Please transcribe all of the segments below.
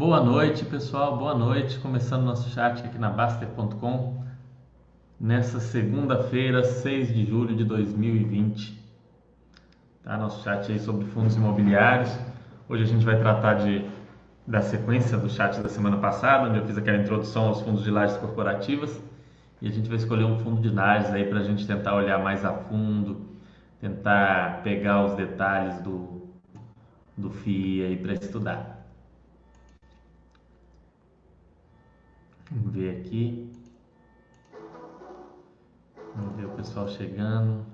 Boa noite, pessoal. Boa noite. Começando nosso chat aqui na Baster.com nessa segunda-feira, 6 de julho de 2020. Tá? Nosso chat aí sobre fundos imobiliários. Hoje a gente vai tratar de, da sequência do chat da semana passada, onde eu fiz aquela introdução aos fundos de lajes corporativas. E a gente vai escolher um fundo de lajes aí para a gente tentar olhar mais a fundo, tentar pegar os detalhes do, do FII aí para estudar. Vamos ver aqui. Vamos ver o pessoal chegando.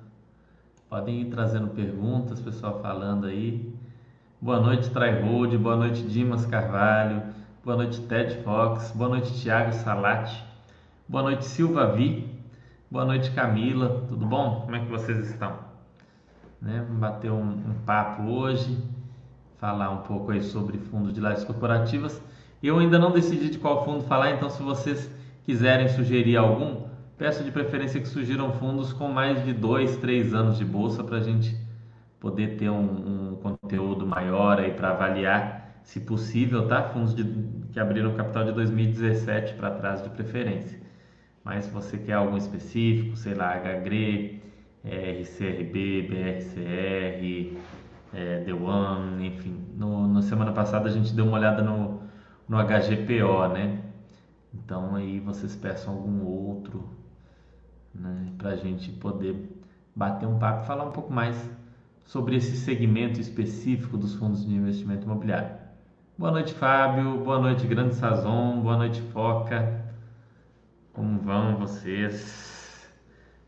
Podem ir trazendo perguntas, pessoal falando aí. Boa noite, Tryhold. Boa noite, Dimas Carvalho. Boa noite, Ted Fox. Boa noite, Thiago Salati. Boa noite, Silva Vi. Boa noite, Camila. Tudo bom? Como é que vocês estão? Né? Vamos bater um, um papo hoje, falar um pouco aí sobre fundos de lajes corporativas. Eu ainda não decidi de qual fundo falar, então se vocês quiserem sugerir algum, peço de preferência que sugiram fundos com mais de dois, três anos de bolsa para a gente poder ter um, um conteúdo maior aí para avaliar, se possível, tá? Fundos de, que abriram capital de 2017 para trás de preferência. Mas se você quer algum específico, sei lá, HGRE, RCRB, BRCR, é, The One, enfim. No, na semana passada a gente deu uma olhada no no HGPO, né? Então aí vocês peçam algum outro, né, para a gente poder bater um papo falar um pouco mais sobre esse segmento específico dos fundos de investimento imobiliário. Boa noite, Fábio. Boa noite, Grande Sazon. Boa noite, Foca. Como vão vocês?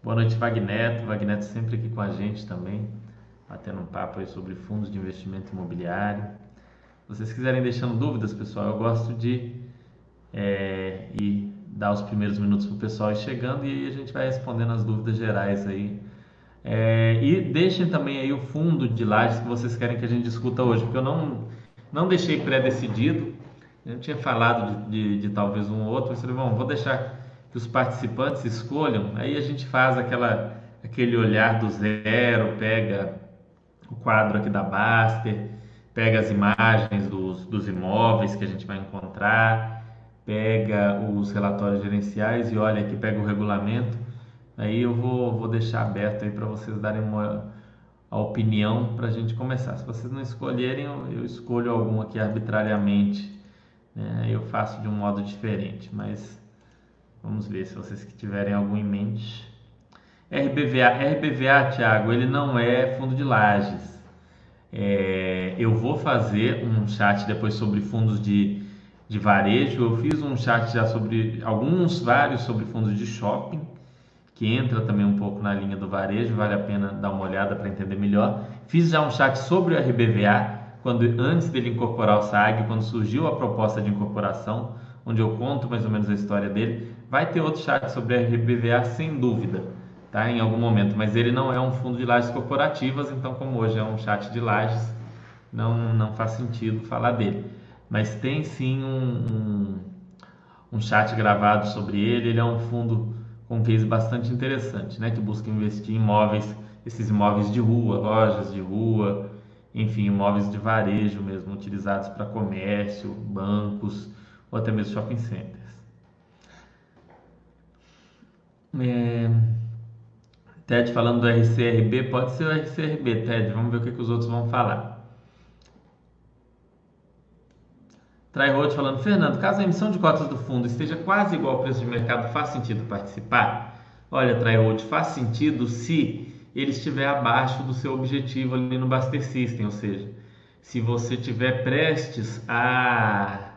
Boa noite, Vagneto. Vagneto sempre aqui com a gente também, batendo um papo aí sobre fundos de investimento imobiliário vocês quiserem deixando dúvidas, pessoal, eu gosto de é, ir dar os primeiros minutos para o pessoal ir chegando e aí a gente vai respondendo as dúvidas gerais aí. É, e deixem também aí o fundo de lajes que vocês querem que a gente discuta hoje, porque eu não, não deixei pré-decidido, eu tinha falado de, de, de, talvez um ou outro, mas falei, bom, vou deixar que os participantes escolham, aí a gente faz aquela, aquele olhar do zero, pega o quadro aqui da Baster, pega as imagens dos, dos imóveis que a gente vai encontrar, pega os relatórios gerenciais e olha aqui, pega o regulamento. Aí eu vou, vou deixar aberto aí para vocês darem uma a opinião para a gente começar. Se vocês não escolherem, eu, escolho algum aqui arbitrariamente. Né? Eu faço de um modo diferente, mas vamos ver se vocês que tiverem algum em mente. RBVA, RBVA, Thiago, ele não é fundo de lajes. É, eu vou fazer um chat depois sobre fundos de, de varejo. Eu fiz um chat já sobre alguns, vários sobre fundos de shopping, que entra também um pouco na linha do varejo, vale a pena dar uma olhada para entender melhor. Fiz já um chat sobre o RBVA, quando antes dele incorporar o SAG, quando surgiu a proposta de incorporação, onde eu conto mais ou menos a história dele. Vai ter outro chat sobre o RBVA sem dúvida tá? em algum momento, mas ele não é um fundo de lajes corporativas, então como hoje é um chat de lajes, não, não faz sentido falar dele. Mas tem sim um, um, um chat gravado sobre ele, ele é um fundo com um case bastante interessante, né? que busca investir em imóveis, esses imóveis de rua, lojas de rua, enfim, imóveis de varejo mesmo, utilizados para comércio, bancos ou até mesmo shopping centers. É... Ted falando do RCRB, pode ser o RCRB, Ted. Vamos ver o que, que os outros vão falar. Tryhold falando, Fernando, caso a emissão de cotas do fundo esteja quase igual ao preço de mercado, faz sentido participar? Olha, Tryhold, faz sentido se ele estiver abaixo do seu objetivo ali no Baster System, ou seja, se você tiver prestes a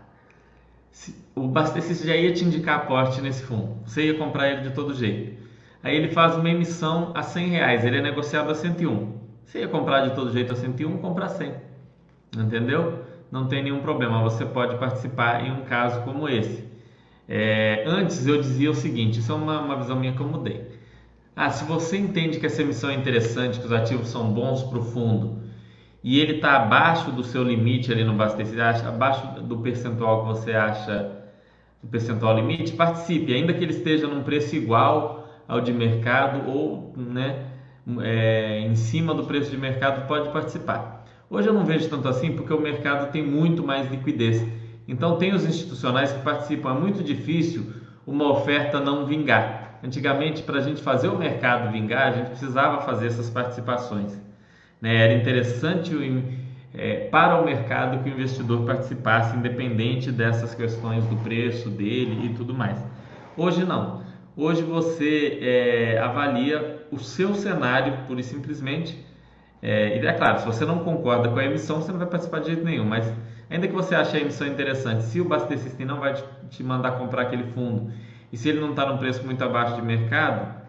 o Baster System já ia te indicar aporte nesse fundo, você ia comprar ele de todo jeito. Aí ele faz uma emissão a 100 reais, ele é negociado a 101. Se ia comprar de todo jeito a 101, compra a 100. Entendeu? Não tem nenhum problema, você pode participar em um caso como esse. É, antes eu dizia o seguinte: isso é uma, uma visão minha que eu mudei. Ah, se você entende que essa emissão é interessante, que os ativos são bons para o fundo e ele está abaixo do seu limite ali no Bastecida, abaixo do percentual que você acha do percentual limite, participe, ainda que ele esteja num preço igual ao de mercado ou né, é, em cima do preço de mercado pode participar. Hoje eu não vejo tanto assim porque o mercado tem muito mais liquidez. Então tem os institucionais que participam. É muito difícil uma oferta não vingar. Antigamente, para a gente fazer o mercado vingar, a gente precisava fazer essas participações. Né? Era interessante é, para o mercado que o investidor participasse, independente dessas questões do preço dele e tudo mais. Hoje não. Hoje você é, avalia o seu cenário pura e simplesmente. É, e é claro, se você não concorda com a emissão, você não vai participar de jeito nenhum. Mas ainda que você ache a emissão interessante, se o Baster System não vai te, mandar comprar aquele fundo e se ele não está num preço muito abaixo de mercado,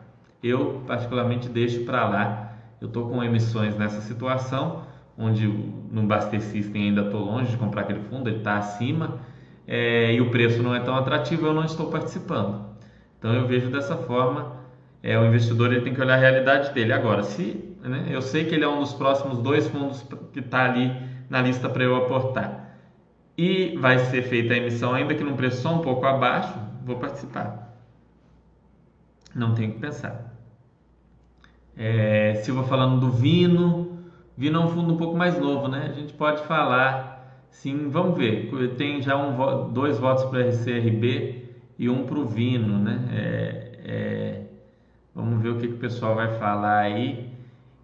eu particularmente deixo para lá. Eu estou com emissões nessa situação, onde no Baster System ainda estou longe de comprar aquele fundo, ele está acima é, e o preço não é tão atrativo, eu não estou participando. Então eu vejo dessa forma, é, o investidor ele tem que olhar a realidade dele. Agora, se né, eu sei que ele é um dos próximos dois fundos que está ali na lista para eu aportar e vai ser feita a emissão ainda que num preço só um pouco abaixo, vou participar. Não tenho que pensar. É, vou falando do Vino, Vino é um fundo um pouco mais novo, né? A gente pode falar, sim, vamos ver. Tem já um, dois votos para RCRB e um para o Vino, né? É, é, vamos ver o que, que o pessoal vai falar aí.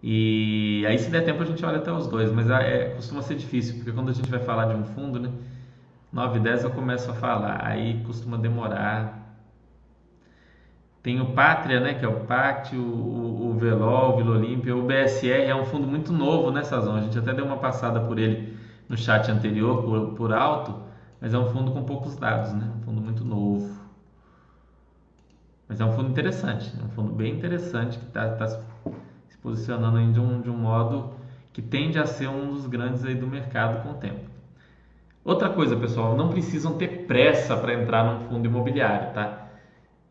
E aí, se der tempo, a gente olha até os dois, mas é, costuma ser difícil, porque quando a gente vai falar de um fundo, né? 9 e 10 eu começo a falar, aí costuma demorar. Tem o Pátria, né, que é o PACT, o, o, o Velol, o Vila Olímpia, o BSR é um fundo muito novo né, zona, a gente até deu uma passada por ele no chat anterior, por, por alto, mas é um fundo com poucos dados, né, um fundo muito novo. Mas é um fundo interessante, é um fundo bem interessante que está tá se posicionando de um, de um modo que tende a ser um dos grandes aí do mercado com o tempo. Outra coisa, pessoal, não precisam ter pressa para entrar num fundo imobiliário, tá?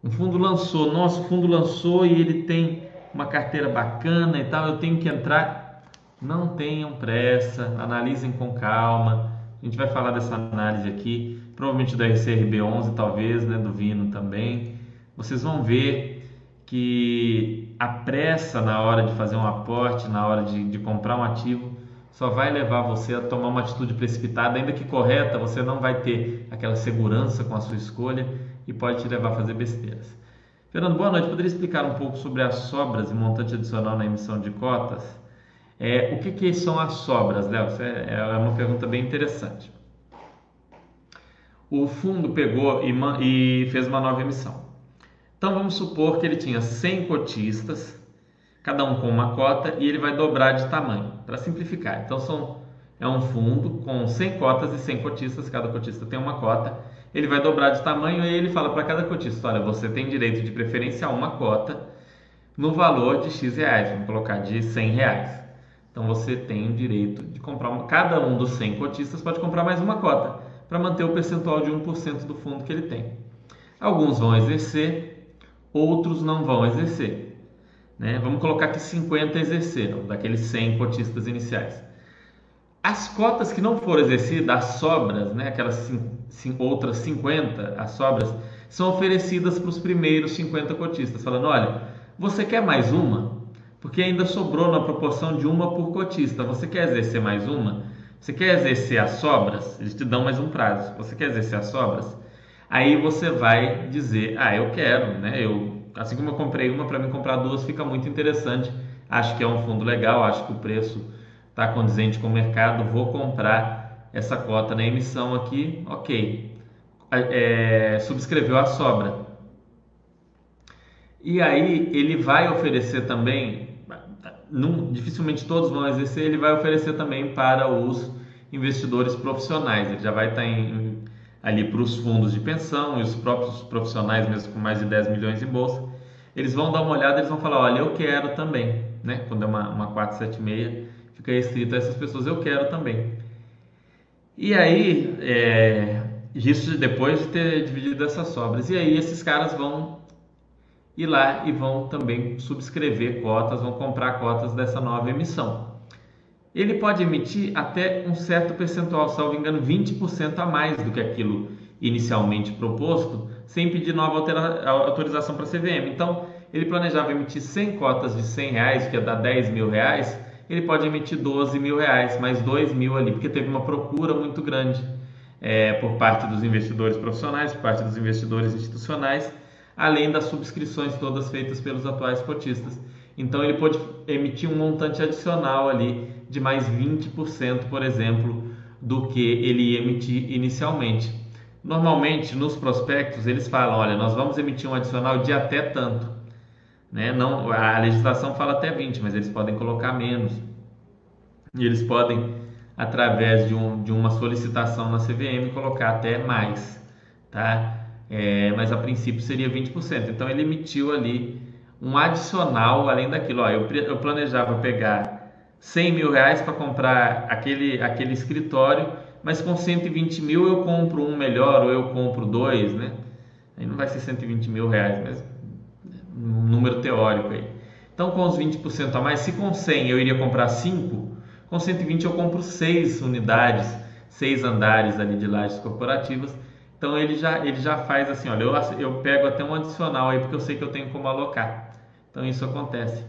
Um fundo lançou, nosso fundo lançou e ele tem uma carteira bacana e tal, eu tenho que entrar. Não tenham pressa, analisem com calma. A gente vai falar dessa análise aqui, provavelmente do RCRB 11 talvez, né, do Vino também vocês vão ver que a pressa na hora de fazer um aporte, na hora de, de comprar um ativo, só vai levar você a tomar uma atitude precipitada, ainda que correta, você não vai ter aquela segurança com a sua escolha e pode te levar a fazer besteiras. Fernando, boa noite. Poderia explicar um pouco sobre as sobras e montante adicional na emissão de cotas? É, o que, que são as sobras, Léo? É, é uma pergunta bem interessante. O fundo pegou e, e fez uma nova emissão. Então vamos supor que ele tinha 100 cotistas, cada um com uma cota, e ele vai dobrar de tamanho, para simplificar. Então são, é um fundo com 100 cotas e 100 cotistas, cada cotista tem uma cota. Ele vai dobrar de tamanho e ele fala para cada cotista: olha, você tem direito de preferência a uma cota no valor de X reais, vamos colocar de 100 reais. Então você tem o direito de comprar, uma, cada um dos 100 cotistas pode comprar mais uma cota, para manter o percentual de 1% do fundo que ele tem. Alguns vão exercer outros não vão exercer. Né? Vamos colocar que 50 exerceram, daqueles 100 cotistas iniciais. As cotas que não foram exercidas, as sobras, né? aquelas outras 50, as sobras, são oferecidas para os primeiros 50 cotistas, falando: olha, você quer mais uma? Porque ainda sobrou na proporção de uma por cotista. Você quer exercer mais uma? Você quer exercer as sobras? Eles te dão mais um prazo. Você quer exercer as sobras? Aí você vai dizer, ah, eu quero, né? Eu, assim como eu comprei uma, para mim comprar duas fica muito interessante. Acho que é um fundo legal, acho que o preço está condizente com o mercado, vou comprar essa cota na emissão aqui, ok. É, subscreveu a sobra. E aí ele vai oferecer também, dificilmente todos vão exercer, ele vai oferecer também para os investidores profissionais. Ele já vai estar tá em ali para os fundos de pensão e os próprios profissionais, mesmo com mais de 10 milhões em bolsa, eles vão dar uma olhada, eles vão falar, olha, eu quero também, né? Quando é uma, uma 476, fica escrito a essas pessoas, eu quero também. E aí, é, isso depois de ter dividido essas sobras, e aí esses caras vão ir lá e vão também subscrever cotas, vão comprar cotas dessa nova emissão ele pode emitir até um certo percentual, salvo engano, 20% a mais do que aquilo inicialmente proposto, sem pedir nova autorização para a CVM. Então, ele planejava emitir 100 cotas de 100 reais, que ia dar 10 mil reais, ele pode emitir 12 mil reais, mais 2 mil ali, porque teve uma procura muito grande é, por parte dos investidores profissionais, por parte dos investidores institucionais, além das subscrições todas feitas pelos atuais cotistas. Então ele pode emitir um montante adicional ali de mais 20%, por exemplo, do que ele ia emitir inicialmente. Normalmente nos prospectos eles falam, olha, nós vamos emitir um adicional de até tanto. Né? Não, a legislação fala até 20, mas eles podem colocar menos. E eles podem, através de, um, de uma solicitação na CVM, colocar até mais. Tá? É, mas a princípio seria 20%. Então ele emitiu ali um adicional além daquilo. Ó, eu, eu planejava pegar 100 mil reais para comprar aquele, aquele escritório, mas com 120 mil eu compro um melhor ou eu compro dois, né? Aí não vai ser 120 mil reais, mas um número teórico aí. Então com os 20% a mais, se com 100 eu iria comprar 5, com 120 eu compro 6 unidades, 6 andares ali de lajes corporativas. Então ele já, ele já faz assim, olha, eu, eu pego até um adicional aí porque eu sei que eu tenho como alocar. Então isso acontece.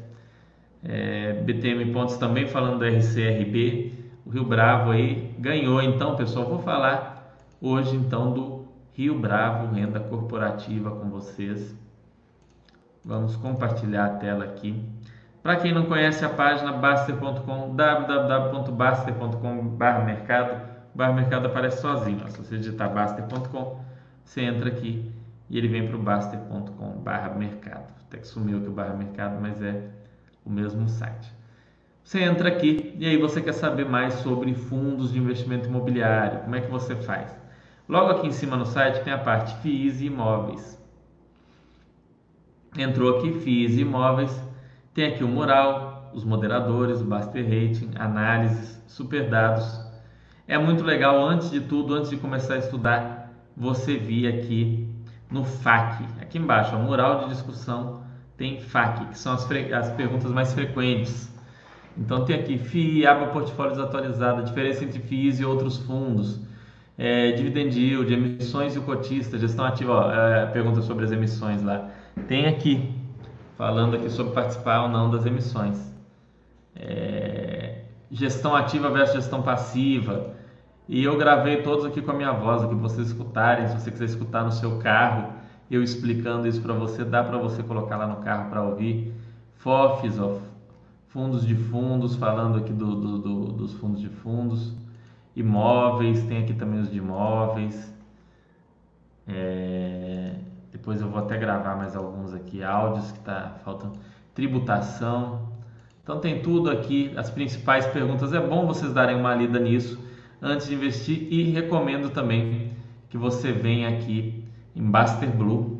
É, BTM Pontos também falando do RCRB, o Rio Bravo aí ganhou. Então, pessoal, vou falar hoje então do Rio Bravo Renda Corporativa com vocês. Vamos compartilhar a tela aqui. Para quem não conhece a página baster.com, www.baster.com/mercado, barra mercado aparece sozinho. Se você digitar baster.com, você entra aqui e ele vem para o baster.com/mercado. Até que sumiu aqui o barra mercado, mas é o mesmo site. Você entra aqui e aí você quer saber mais sobre fundos de investimento imobiliário. Como é que você faz? Logo aqui em cima no site tem a parte FIIs e imóveis. Entrou aqui FIIs e imóveis, tem aqui o mural, os moderadores, o Baster Rating, análises, super dados. É muito legal, antes de tudo, antes de começar a estudar, você vir aqui no FAQ, aqui embaixo, o mural de discussão tem FAQ, que são as, as perguntas mais frequentes. Então tem aqui FII, aba portfólios atualizada, diferença entre FIIs e outros fundos, é, dividend yield, emissões e o cotista, gestão ativa, ó, é, pergunta sobre as emissões lá. Tem aqui, falando aqui sobre participar ou não das emissões. É, gestão ativa versus gestão passiva. E eu gravei todos aqui com a minha voz, aqui para vocês escutarem, se você quiser escutar no seu carro eu explicando isso para você, dá para você colocar lá no carro para ouvir. FOFs, ó, fundos de fundos, falando aqui do, do, do, dos fundos de fundos. Imóveis, tem aqui também os de imóveis. É, depois eu vou até gravar mais alguns aqui, áudios que está faltando. Tributação. Então tem tudo aqui, as principais perguntas. É bom vocês darem uma lida nisso antes de investir e recomendo também que você venha aqui em Baster Blue.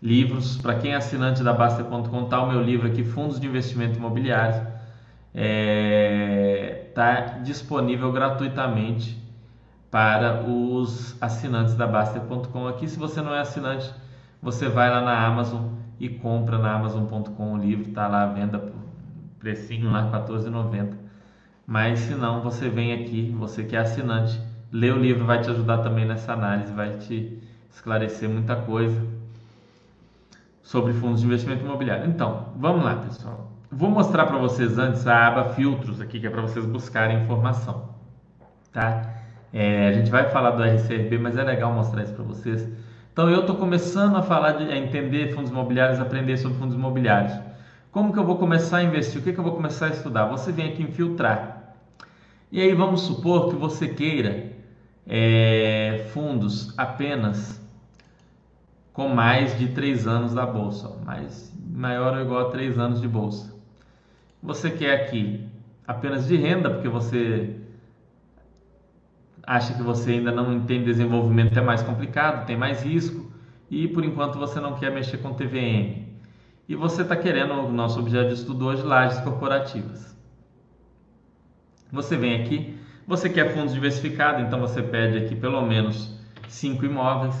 Livros, para quem é assinante da Baster.com, tá o meu livro aqui, Fundos de Investimento Imobiliário. Está é, tá disponível gratuitamente para os assinantes da Baster.com. Aqui, se você não é assinante, você vai lá na Amazon e compra na Amazon.com o livro, está lá à venda por precinho lá, R$14,90. Mas se não, você vem aqui, você que é assinante, Ler o livro vai te ajudar também nessa análise, vai te esclarecer muita coisa sobre fundos de investimento imobiliário. Então, vamos lá, pessoal. Vou mostrar para vocês antes a aba filtros aqui, que é para vocês buscarem informação, tá? É, a gente vai falar do RCRB, mas é legal mostrar isso para vocês. Então, eu estou começando a falar de a entender fundos imobiliários, aprender sobre fundos imobiliários. Como que eu vou começar a investir? O que, que eu vou começar a estudar? Você vem aqui em filtrar. E aí vamos supor que você queira é, fundos apenas com mais de 3 anos da bolsa, mais maior ou igual a 3 anos de bolsa. Você quer aqui apenas de renda, porque você acha que você ainda não entende desenvolvimento, é mais complicado, tem mais risco e por enquanto você não quer mexer com TVM. E você está querendo, o nosso objeto de estudo hoje, lajes corporativas. Você vem aqui você quer fundos diversificados, então você pede aqui pelo menos 5 imóveis.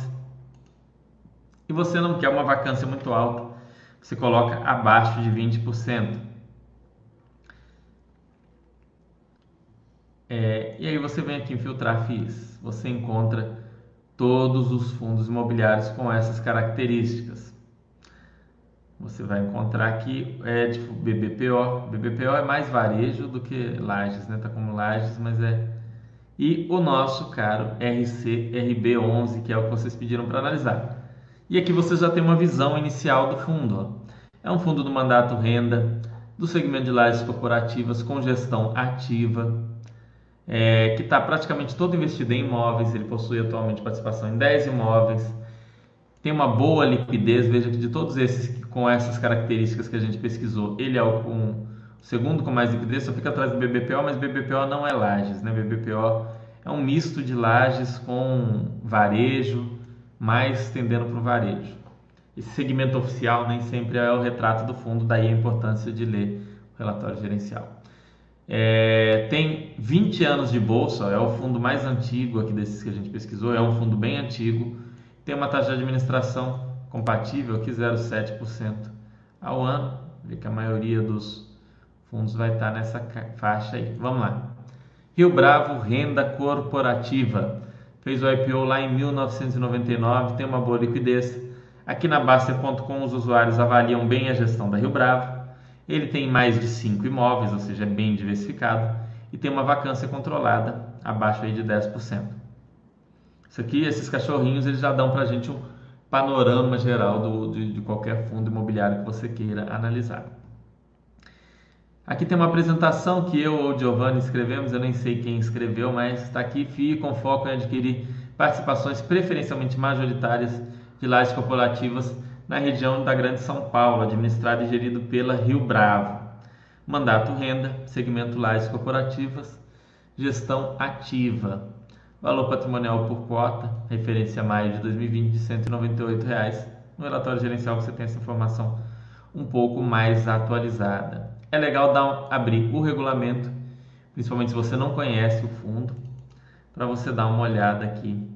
E você não quer uma vacância muito alta, você coloca abaixo de 20%. É, e aí você vem aqui em filtrar FIIs. Você encontra todos os fundos imobiliários com essas características. Você vai encontrar aqui é tipo BBPO. BBPO é mais varejo do que lajes, né? Tá como lajes, mas é e o nosso caro RC RB11, que é o que vocês pediram para analisar. E aqui você já tem uma visão inicial do fundo. Ó. É um fundo do mandato renda, do segmento de lajes corporativas com gestão ativa, é, que está praticamente todo investido em imóveis. Ele possui atualmente participação em 10 imóveis, tem uma boa liquidez. Veja que de todos esses com essas características que a gente pesquisou, ele é o com segundo com mais liquidez, só fica atrás do BBPO, mas BBPO não é lajes, né? BBPO é um misto de lajes com varejo, mais tendendo para o varejo. Esse segmento oficial nem sempre é o retrato do fundo, daí a importância de ler o relatório gerencial. É, tem 20 anos de bolsa, é o fundo mais antigo aqui desses que a gente pesquisou, é um fundo bem antigo, tem uma taxa de administração compatível aqui 0,7% ao ano, vê que a maioria dos fundos vai estar nessa faixa aí. Vamos lá. Rio Bravo Renda Corporativa. Fez o IPO lá em 1999, tem uma boa liquidez. Aqui na Baster.com os usuários avaliam bem a gestão da Rio Bravo. Ele tem mais de 5 imóveis, ou seja, é bem diversificado. E tem uma vacância controlada, abaixo aí de 10%. Isso aqui, esses cachorrinhos, eles já dão para a gente um panorama geral do, de, de qualquer fundo imobiliário que você queira analisar. Aqui tem uma apresentação que eu ou Giovanni escrevemos, eu nem sei quem escreveu, mas está aqui, FII com foco em adquirir participações preferencialmente majoritárias de lajes corporativas na região da Grande São Paulo, administrado e gerido pela Rio Bravo. Mandato renda, segmento lajes corporativas, gestão ativa. Valor patrimonial por cota, referência a maio de 2020 de 198 reais. No relatório gerencial você tem essa informação um pouco mais atualizada é legal dar, abrir o regulamento, principalmente se você não conhece o fundo, para você dar uma olhada aqui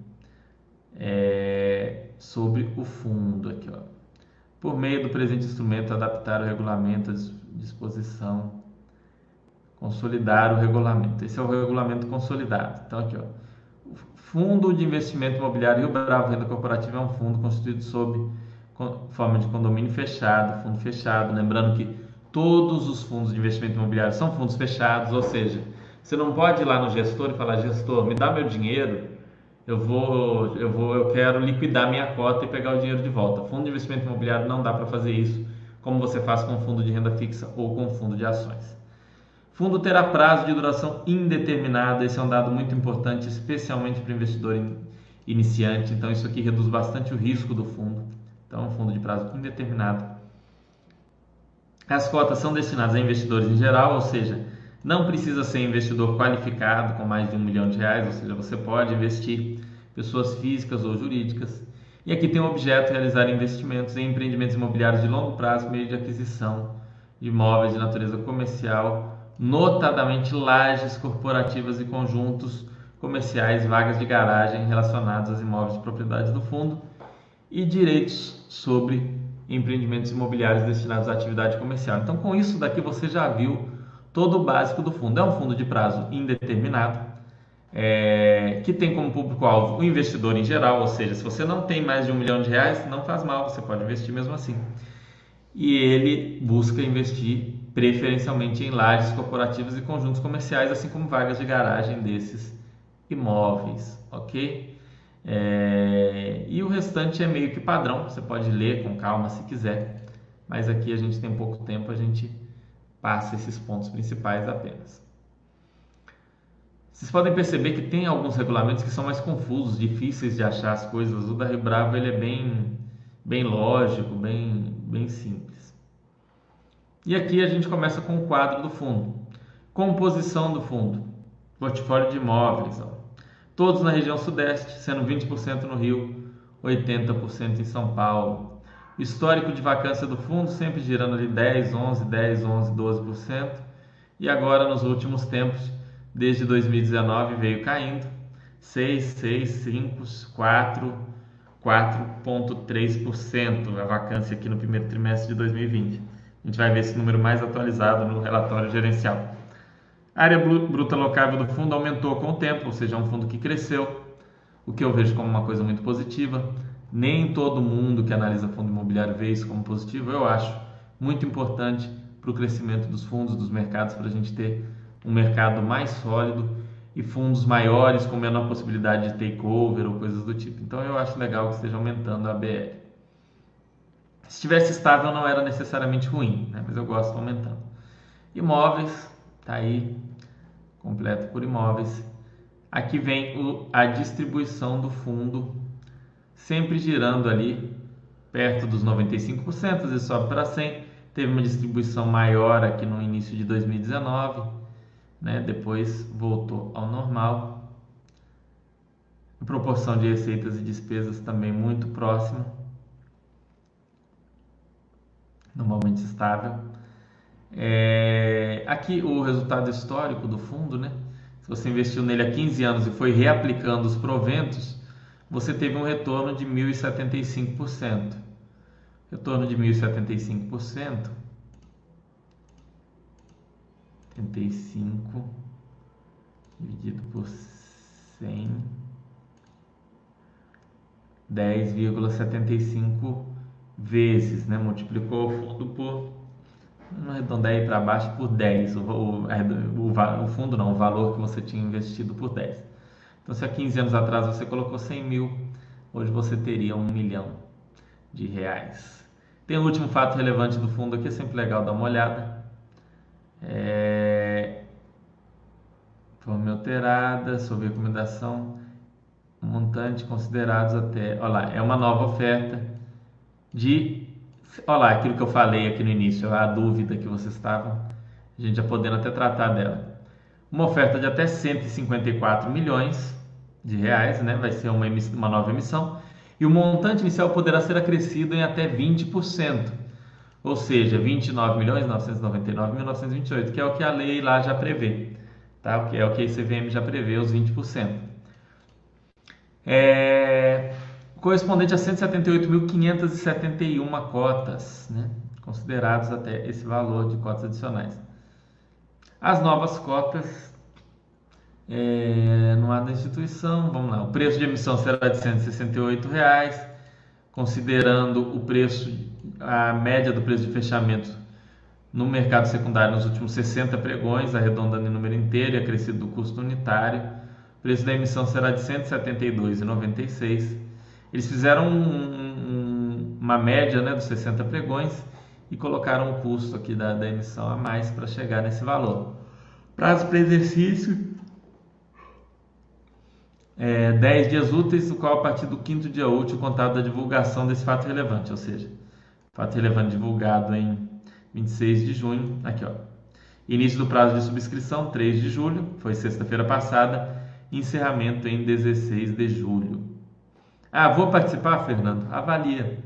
é, sobre o fundo. Aqui, ó. Por meio do presente instrumento, adaptar o regulamento à disposição, consolidar o regulamento. Esse é o regulamento consolidado. Então, aqui, ó. Fundo de Investimento Imobiliário Rio Bravo Renda Corporativa é um fundo constituído sob forma de condomínio fechado, fundo fechado. Lembrando que Todos os fundos de investimento imobiliário são fundos fechados, ou seja, você não pode ir lá no gestor e falar: gestor, me dá meu dinheiro, eu vou, eu vou, eu quero liquidar minha cota e pegar o dinheiro de volta. Fundo de investimento imobiliário não dá para fazer isso, como você faz com fundo de renda fixa ou com fundo de ações. Fundo terá prazo de duração indeterminada, esse é um dado muito importante, especialmente para o investidor iniciante. Então, isso aqui reduz bastante o risco do fundo. Então, um fundo de prazo indeterminado as cotas são destinadas a investidores em geral, ou seja, não precisa ser investidor qualificado com mais de um milhão de reais, ou seja, você pode investir pessoas físicas ou jurídicas. E aqui tem o objeto realizar investimentos em empreendimentos imobiliários de longo prazo, meio de aquisição de imóveis de natureza comercial, notadamente lajes corporativas e conjuntos comerciais, vagas de garagem relacionados aos imóveis de propriedade do fundo e direitos sobre empreendimentos imobiliários destinados à atividade comercial. Então, com isso daqui você já viu todo o básico do fundo. É um fundo de prazo indeterminado, é, que tem como público-alvo o investidor em geral, ou seja, se você não tem mais de um milhão de reais, não faz mal, você pode investir mesmo assim. E ele busca investir preferencialmente em lajes corporativas e conjuntos comerciais, assim como vagas de garagem desses imóveis, ok? É, e o restante é meio que padrão, você pode ler com calma se quiser, mas aqui a gente tem pouco tempo, a gente passa esses pontos principais apenas. Vocês podem perceber que tem alguns regulamentos que são mais confusos, difíceis de achar as coisas. O da Rio Bravo ele é bem, bem lógico, bem, bem simples. E aqui a gente começa com o quadro do fundo. Composição do fundo. Portfólio de imóveis. Ó todos na região sudeste, sendo 20% no Rio, 80% em São Paulo. Histórico de vacância do fundo sempre girando ali 10, 11, 10, 11, 12%. E agora nos últimos tempos, desde 2019 veio caindo 6, 6, 5, 4, 4,3% a vacância aqui no primeiro trimestre de 2020. A gente vai ver esse número mais atualizado no relatório gerencial. A área bruta locável do fundo aumentou com o tempo, ou seja, é um fundo que cresceu, o que eu vejo como uma coisa muito positiva. Nem todo mundo que analisa fundo imobiliário vê isso como positivo, eu acho muito importante para o crescimento dos fundos, dos mercados, para a gente ter um mercado mais sólido e fundos maiores com menor possibilidade de takeover ou coisas do tipo. Então eu acho legal que esteja aumentando a BL. Se estivesse estável não era necessariamente ruim, né? mas eu gosto aumentando. Imóveis, tá aí, completo por imóveis. Aqui vem o, a distribuição do fundo, sempre girando ali perto dos 95%, às vezes sobe para 100%. Teve uma distribuição maior aqui no início de 2019, né? depois voltou ao normal. A proporção de receitas e despesas também muito próxima, normalmente estável. É... Aqui o resultado histórico do fundo, né? se você investiu nele há 15 anos e foi reaplicando os proventos, você teve um retorno de 1.075%. Retorno de 1.075%. 75 dividido por 100 10,75 vezes, né? Multiplicou o fundo por não arredondei para baixo por 10, o, o, o, o, fundo não, o valor que você tinha investido por 10. Então, se há 15 anos atrás você colocou 100 mil, hoje você teria um milhão de reais. Tem o último fato relevante do fundo aqui, é sempre legal dar uma olhada. É... Forma alterada, sob recomendação, montante considerados até. Olha lá, é uma nova oferta de. Olha lá, aquilo que eu falei aqui no início, a dúvida que vocês estavam, a gente já podendo até tratar dela. Uma oferta de até 154 milhões de reais, né? vai ser uma, uma nova emissão, e o montante inicial poderá ser acrescido em até 20%, ou seja, 29 milhões 999.928, que é o que a lei lá já prevê, tá? que é o que a ICVM já prevê, os 20%. É correspondente a 178.571 cotas, né? considerados até esse valor de cotas adicionais. As novas cotas é, no ar da instituição, vamos lá, o preço de emissão será de 168 reais, considerando o preço, a média do preço de fechamento no mercado secundário nos últimos 60 pregões, arredondando em número inteiro e acrescido do custo unitário. O preço da emissão será de R$ 172,96. Eles fizeram um, um, uma média né, dos 60 pregões e colocaram o custo aqui da, da emissão a mais para chegar nesse valor. Prazo para exercício: é, 10 dias úteis, o qual a partir do quinto dia útil contado da divulgação desse fato relevante, ou seja, fato relevante divulgado em 26 de junho, aqui ó. Início do prazo de subscrição, 3 de julho, foi sexta-feira passada, encerramento em 16 de julho. Ah, vou participar, Fernando? Avalia.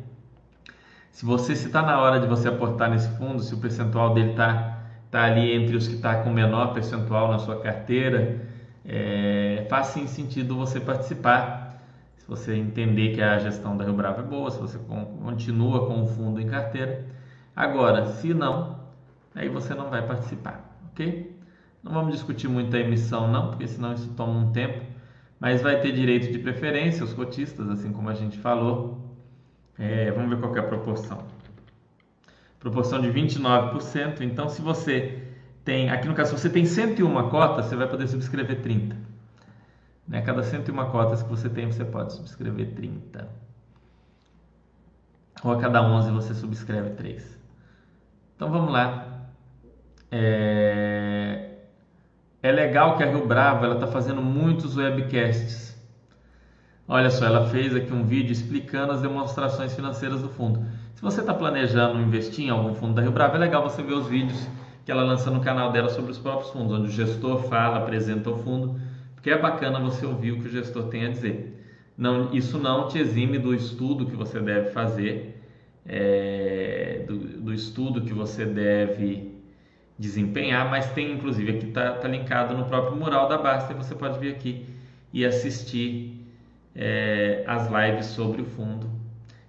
Se você está na hora de você aportar nesse fundo, se o percentual dele está tá ali entre os que está com menor percentual na sua carteira, é, faz sim sentido você participar. Se você entender que a gestão da Rio Bravo é boa, se você continua com o fundo em carteira. Agora, se não, aí você não vai participar, ok? Não vamos discutir muito a emissão não, porque senão isso toma um tempo, mas vai ter direito de preferência os cotistas, assim como a gente falou. É, vamos ver qual é a proporção. Proporção de 29%. Então, se você tem, aqui no caso, se você tem 101 cotas, você vai poder subscrever 30. Né? Cada 101 cotas que você tem, você pode subscrever 30. Ou a cada 11 você subscreve 3. Então, vamos lá. É, é legal que a Rio Bravo ela está fazendo muitos webcasts Olha só, ela fez aqui um vídeo explicando as demonstrações financeiras do fundo. Se você está planejando investir em algum fundo da Rio Bravo, é legal você ver os vídeos que ela lança no canal dela sobre os próprios fundos, onde o gestor fala, apresenta o fundo, porque é bacana você ouvir o que o gestor tem a dizer. Não, isso não te exime do estudo que você deve fazer, é, do, do, estudo que você deve desempenhar, mas tem inclusive aqui está tá linkado no próprio mural da Basta você pode vir aqui e assistir é, as lives sobre o fundo,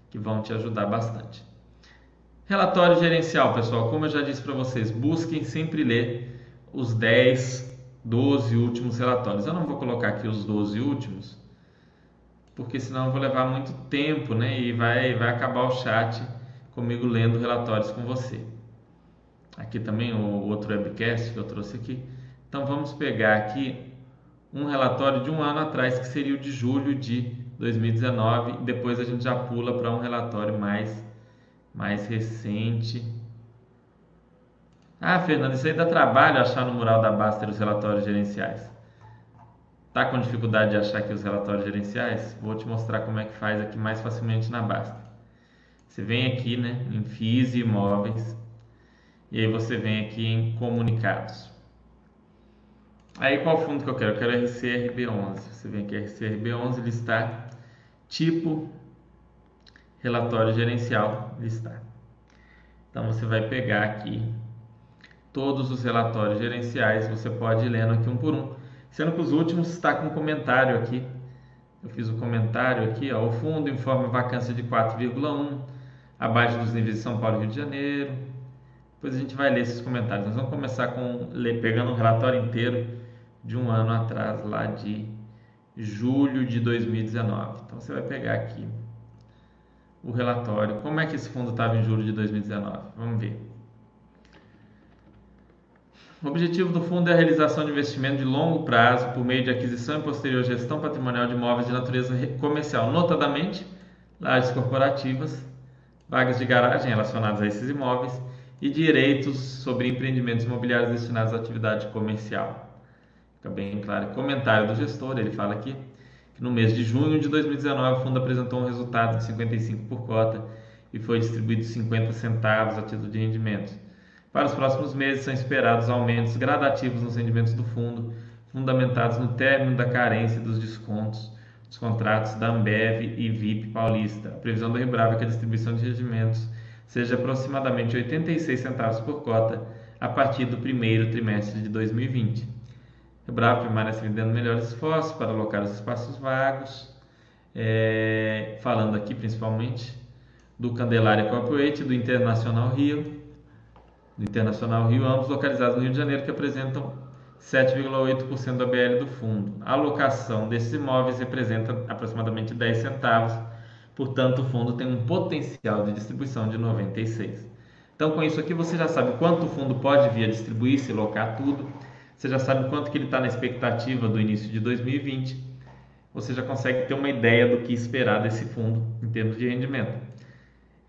que vão te ajudar bastante. Relatório gerencial, pessoal, como eu já disse para vocês, busquem sempre ler os 10, 12 últimos relatórios. Eu não vou colocar aqui os 12 últimos, porque senão eu vou levar muito tempo, né? E vai, vai acabar o chat comigo lendo relatórios com você. Aqui também o outro webcast que eu trouxe aqui. Então vamos pegar aqui um relatório de um ano atrás, que seria o de julho de 2019. Depois a gente já pula para um relatório mais, mais recente. Ah, Fernando, isso aí dá trabalho achar no mural da Baster os relatórios gerenciais. Tá com dificuldade de achar aqui os relatórios gerenciais? Vou te mostrar como é que faz aqui mais facilmente na Baster. Você vem aqui, né, em FIIs e imóveis, e aí você vem aqui em comunicados. Aí qual fundo que eu quero? Eu quero RCRB11. Você vem aqui RCRB11 listar tipo relatório gerencial listar. Então você vai pegar aqui todos os relatórios gerenciais, você pode ir lendo aqui um por um, sendo que os últimos está com comentário aqui. Eu fiz o um comentário aqui, ó, o fundo informa vacância de 4,1 abaixo dos níveis de São Paulo e Rio de Janeiro. Depois a gente vai ler esses comentários. Nós vamos começar com pegando um relatório inteiro de um ano atrás, lá de julho de 2019. Então você vai pegar aqui o relatório. Como é que esse fundo estava em julho de 2019? Vamos ver. O objetivo do fundo é a realização de investimento de longo prazo por meio de aquisição e posterior gestão patrimonial de imóveis de natureza comercial, notadamente lajes corporativas, vagas de garagem relacionadas a esses imóveis e direitos sobre empreendimentos imobiliários destinados à atividade comercial. Fica bem claro. Comentário do gestor, ele fala aqui que no mês de junho de 2019 o fundo apresentou um resultado de 55 por cota e foi distribuído 50 centavos a título de rendimentos. Para os próximos meses são esperados aumentos gradativos nos rendimentos do fundo, fundamentados no término da carência dos descontos dos contratos da Ambev e VIP Paulista. A previsão do Rebrava é que a distribuição de rendimentos seja aproximadamente 86 centavos por cota a partir do primeiro trimestre de 2020. O Bravo permanece vendendo melhores esforços para alocar os espaços vagos, é, falando aqui principalmente do Candelária Corporate, do Internacional Rio, do Internacional Rio, ambos localizados no Rio de Janeiro, que apresentam 7,8% da BL do fundo. A alocação desses imóveis representa aproximadamente 10 centavos, portanto, o fundo tem um potencial de distribuição de 96. Então, com isso aqui, você já sabe quanto o fundo pode vir a distribuir se locar tudo você já sabe quanto que ele está na expectativa do início de 2020, você já consegue ter uma ideia do que esperar desse fundo em termos de rendimento.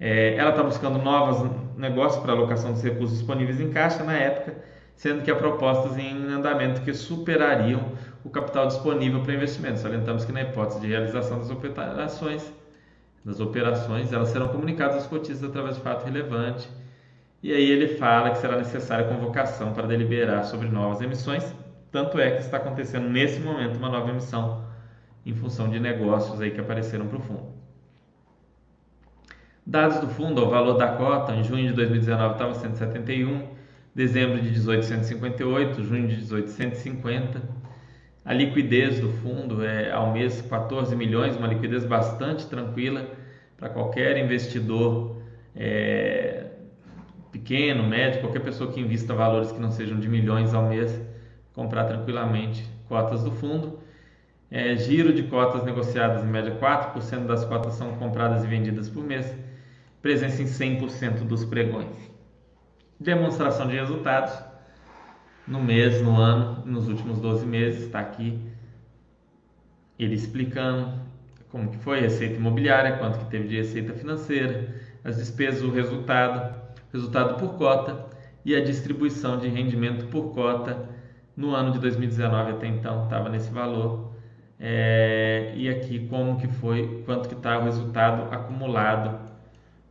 É, ela está buscando novos negócios para alocação dos recursos disponíveis em caixa na época, sendo que há propostas em andamento que superariam o capital disponível para investimento. Salientamos que na hipótese de realização das operações, das operações, elas serão comunicadas aos cotistas através de fato relevante e aí ele fala que será necessária convocação para deliberar sobre novas emissões, tanto é que está acontecendo nesse momento uma nova emissão em função de negócios aí que apareceram para o fundo. Dados do fundo, o valor da cota em junho de 2019 estava 171, dezembro de 1858, junho de 1850. A liquidez do fundo é ao mês 14 milhões, uma liquidez bastante tranquila para qualquer investidor é, pequeno, médio, qualquer pessoa que invista valores que não sejam de milhões ao mês, comprar tranquilamente cotas do fundo. É, giro de cotas negociadas, em média 4% das cotas são compradas e vendidas por mês, presença em 100% dos pregões. Demonstração de resultados no mês, no ano, nos últimos 12 meses, está aqui ele explicando como que foi a receita imobiliária, quanto que teve de receita financeira, as despesas, o resultado, resultado por cota e a distribuição de rendimento por cota no ano de 2019 até então estava nesse valor. É, e aqui como que foi quanto que está o resultado acumulado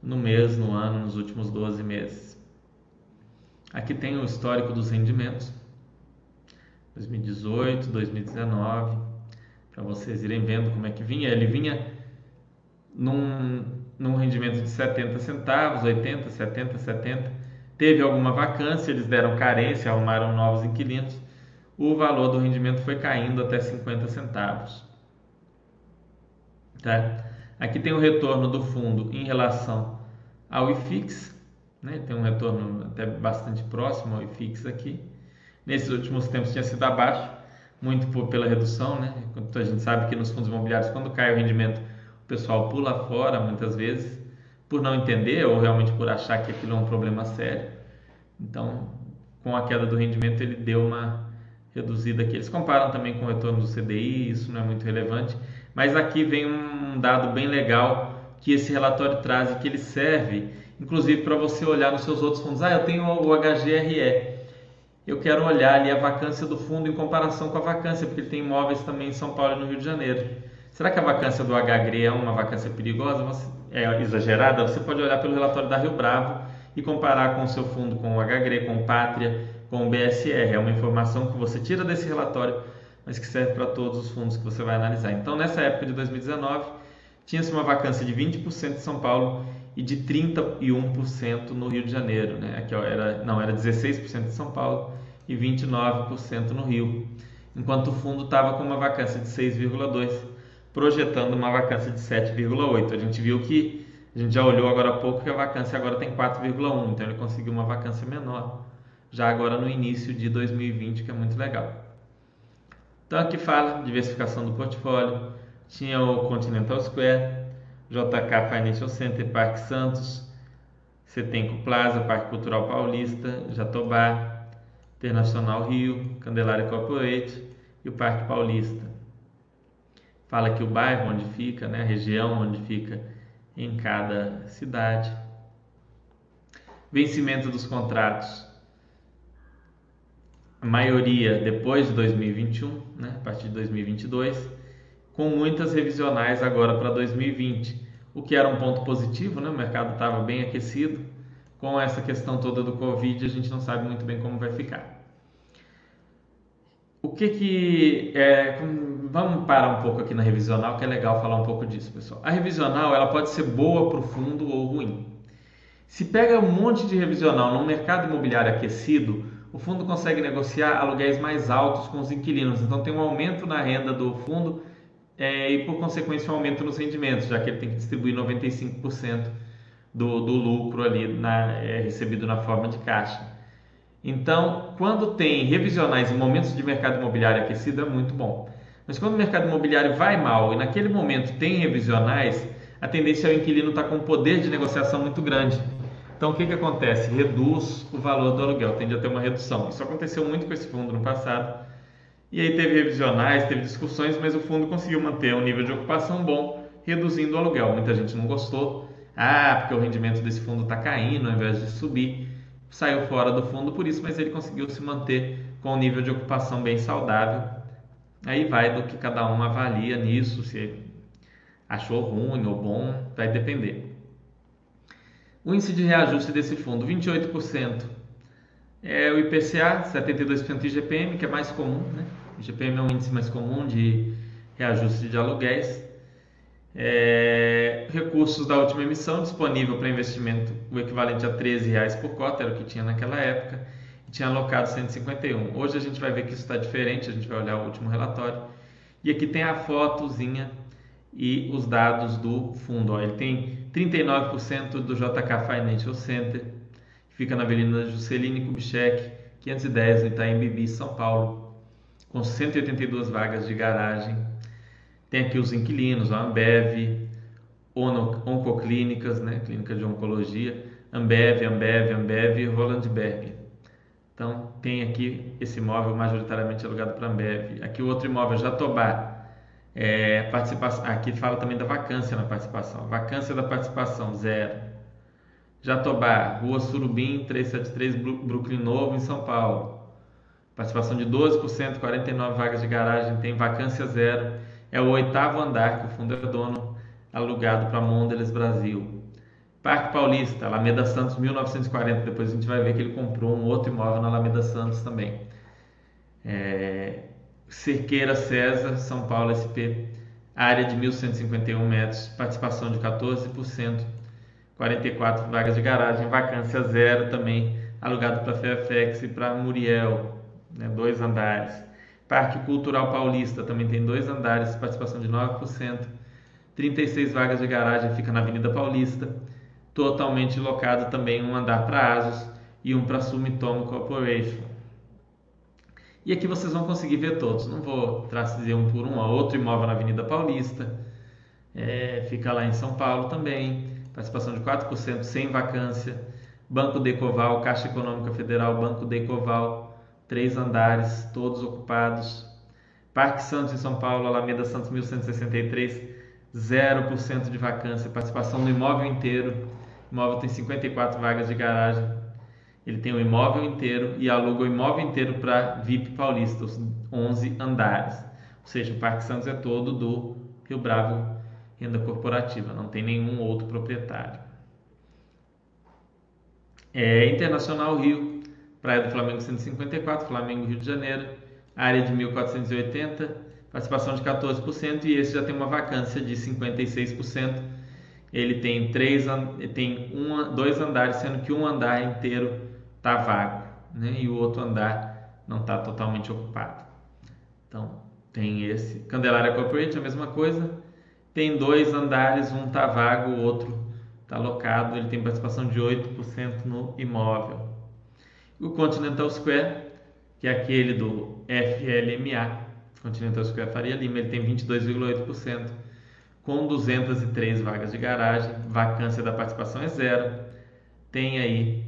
no mês no ano nos últimos 12 meses aqui tem o histórico dos rendimentos 2018 2019 para vocês irem vendo como é que vinha ele vinha num num rendimento de 70 centavos, 80, 70, 70. Teve alguma vacância, eles deram carência, arrumaram novos inquilinos. O valor do rendimento foi caindo até 50 centavos. Tá? Aqui tem o retorno do fundo em relação ao IFIX, né? tem um retorno até bastante próximo ao IFIX aqui. Nesses últimos tempos tinha sido abaixo, muito pela redução, né? A gente sabe que nos fundos imobiliários, quando cai o rendimento, o pessoal pula fora muitas vezes por não entender ou realmente por achar que aquilo é um problema sério. Então, com a queda do rendimento, ele deu uma reduzida aqui. Eles comparam também com o retorno do CDI, isso não é muito relevante, mas aqui vem um dado bem legal que esse relatório traz e que ele serve, inclusive para você olhar nos seus outros fundos. Ah, eu tenho o HGRE. Eu quero olhar ali a vacância do fundo em comparação com a vacância, porque ele tem imóveis também em São Paulo e no Rio de Janeiro. Será que a vacância do HGRE é uma vacância perigosa? É exagerada? Você pode olhar pelo relatório da Rio Bravo e comparar com o seu fundo, com o HGRE, com o Pátria, com o BSR. É uma informação que você tira desse relatório, mas que serve para todos os fundos que você vai analisar. Então, nessa época de 2019, tinha-se uma vacância de 20% em São Paulo e de 31% no Rio de Janeiro. Né? Aqui ó, era, não, era 16% em São Paulo e 29% no Rio. Enquanto o fundo estava com uma vacância de 6,2%, projetando uma vacância de 7,8%. A gente viu que, a gente já olhou agora há pouco que a vacância agora tem 4,1%, então ele conseguiu uma vacância menor já agora no início de 2020, que é muito legal. Então aqui fala diversificação do portfólio, tinha o Continental Square, JK Financial Center, Parque Santos, Setenco Plaza, Parque Cultural Paulista, Jatobá, Internacional Rio, Candelária Corporate e o Parque Paulista. Fala aqui o bairro onde fica, né, a região onde fica em cada cidade. Vencimento dos contratos a maioria depois de 2021, né, a partir de 2022, com muitas revisionais agora para 2020, o que era um ponto positivo, né, o mercado estava bem aquecido. Com essa questão toda do Covid, a gente não sabe muito bem como vai ficar. O que que é, vamos parar um pouco aqui na revisional, que é legal falar um pouco disso, pessoal. A revisional ela pode ser boa para o fundo ou ruim. Se pega um monte de revisional no mercado imobiliário aquecido, o fundo consegue negociar aluguéis mais altos com os inquilinos, então tem um aumento na renda do fundo é, e, por consequência, um aumento nos rendimentos, já que ele tem que distribuir 95% do, do lucro ali na, é, recebido na forma de caixa. Então, quando tem revisionais em momentos de mercado imobiliário aquecido, é muito bom. Mas quando o mercado imobiliário vai mal e naquele momento tem revisionais, a tendência é o inquilino estar tá com um poder de negociação muito grande. Então, o que, que acontece? Reduz o valor do aluguel, tende a ter uma redução. Isso aconteceu muito com esse fundo no passado. E aí teve revisionais, teve discussões, mas o fundo conseguiu manter um nível de ocupação bom, reduzindo o aluguel. Muita gente não gostou. Ah, porque o rendimento desse fundo está caindo ao invés de subir. Saiu fora do fundo por isso, mas ele conseguiu se manter com um nível de ocupação bem saudável. Aí vai do que cada um avalia nisso, se achou ruim ou bom, vai depender. O índice de reajuste desse fundo, 28%. É o IPCA, 72% IGPM, que é mais comum, né? O IGPM é um índice mais comum de reajuste de aluguéis. É, recursos da última emissão disponível para investimento, o equivalente a 13 reais por cota, era o que tinha naquela época, e tinha alocado 151. Hoje a gente vai ver que isso está diferente, a gente vai olhar o último relatório. E aqui tem a fotozinha e os dados do fundo. Ó. Ele tem 39% do JK Financial Center, fica na Avenida Juscelino Kubitschek, 510, no Itaim Bibi, São Paulo, com 182 vagas de garagem. Tem aqui os inquilinos, a Ambev, Oncoclínicas, né, clínica de oncologia, Ambev, Ambev, Ambev e Roland Berger. Então, tem aqui esse imóvel majoritariamente alugado para Ambev. Aqui o outro imóvel, Jatobá, é, participação, aqui fala também da vacância na participação. Vacância da participação, zero. Jatobá, Rua Surubim, 373, Brooklyn Novo, em São Paulo. Participação de 12%, 49 vagas de garagem, tem vacância zero. É o oitavo andar que o fundo é dono, alugado para Mondelez Brasil. Parque Paulista, Alameda Santos, 1940. Depois a gente vai ver que ele comprou um outro imóvel na Alameda Santos também. É, Cerqueira César, São Paulo SP, área de 1.151 metros, participação de 14%, 44 vagas de garagem, vacância zero também, alugado para Fairfax e para Muriel, né, dois andares. Parque Cultural Paulista também tem dois andares, participação de 9%, 36 vagas de garagem, fica na Avenida Paulista, totalmente locado também um andar para Asus e um para Sumitomo Corporation. E aqui vocês vão conseguir ver todos. Não vou trazer um por um. Outro imóvel na Avenida Paulista. É, fica lá em São Paulo também. Participação de 4% sem vacância. Banco Decoval, Caixa Econômica Federal, Banco Decoval, três andares, todos ocupados. Parque Santos em São Paulo, Alameda Santos 1163, 0% de vacância, participação no imóvel inteiro. O imóvel tem 54 vagas de garagem. Ele tem o imóvel inteiro e aluga o imóvel inteiro para VIP Paulista, os 11 andares. Ou seja, o Parque Santos é todo do Rio Bravo Renda Corporativa, não tem nenhum outro proprietário. É Internacional Rio, Praia do Flamengo 154, Flamengo Rio de Janeiro, área de 1480, participação de 14% e esse já tem uma vacância de 56%. Ele tem três, tem um, dois andares, sendo que um andar inteiro está vago, né? E o outro andar não está totalmente ocupado. Então tem esse. Candelária Corporate a mesma coisa. Tem dois andares, um está vago, o outro está locado. Ele tem participação de 8% no imóvel. O Continental Square, que é aquele do FLMA, Continental Square Faria Lima, ele tem 22,8%, com 203 vagas de garagem, vacância da participação é zero. Tem aí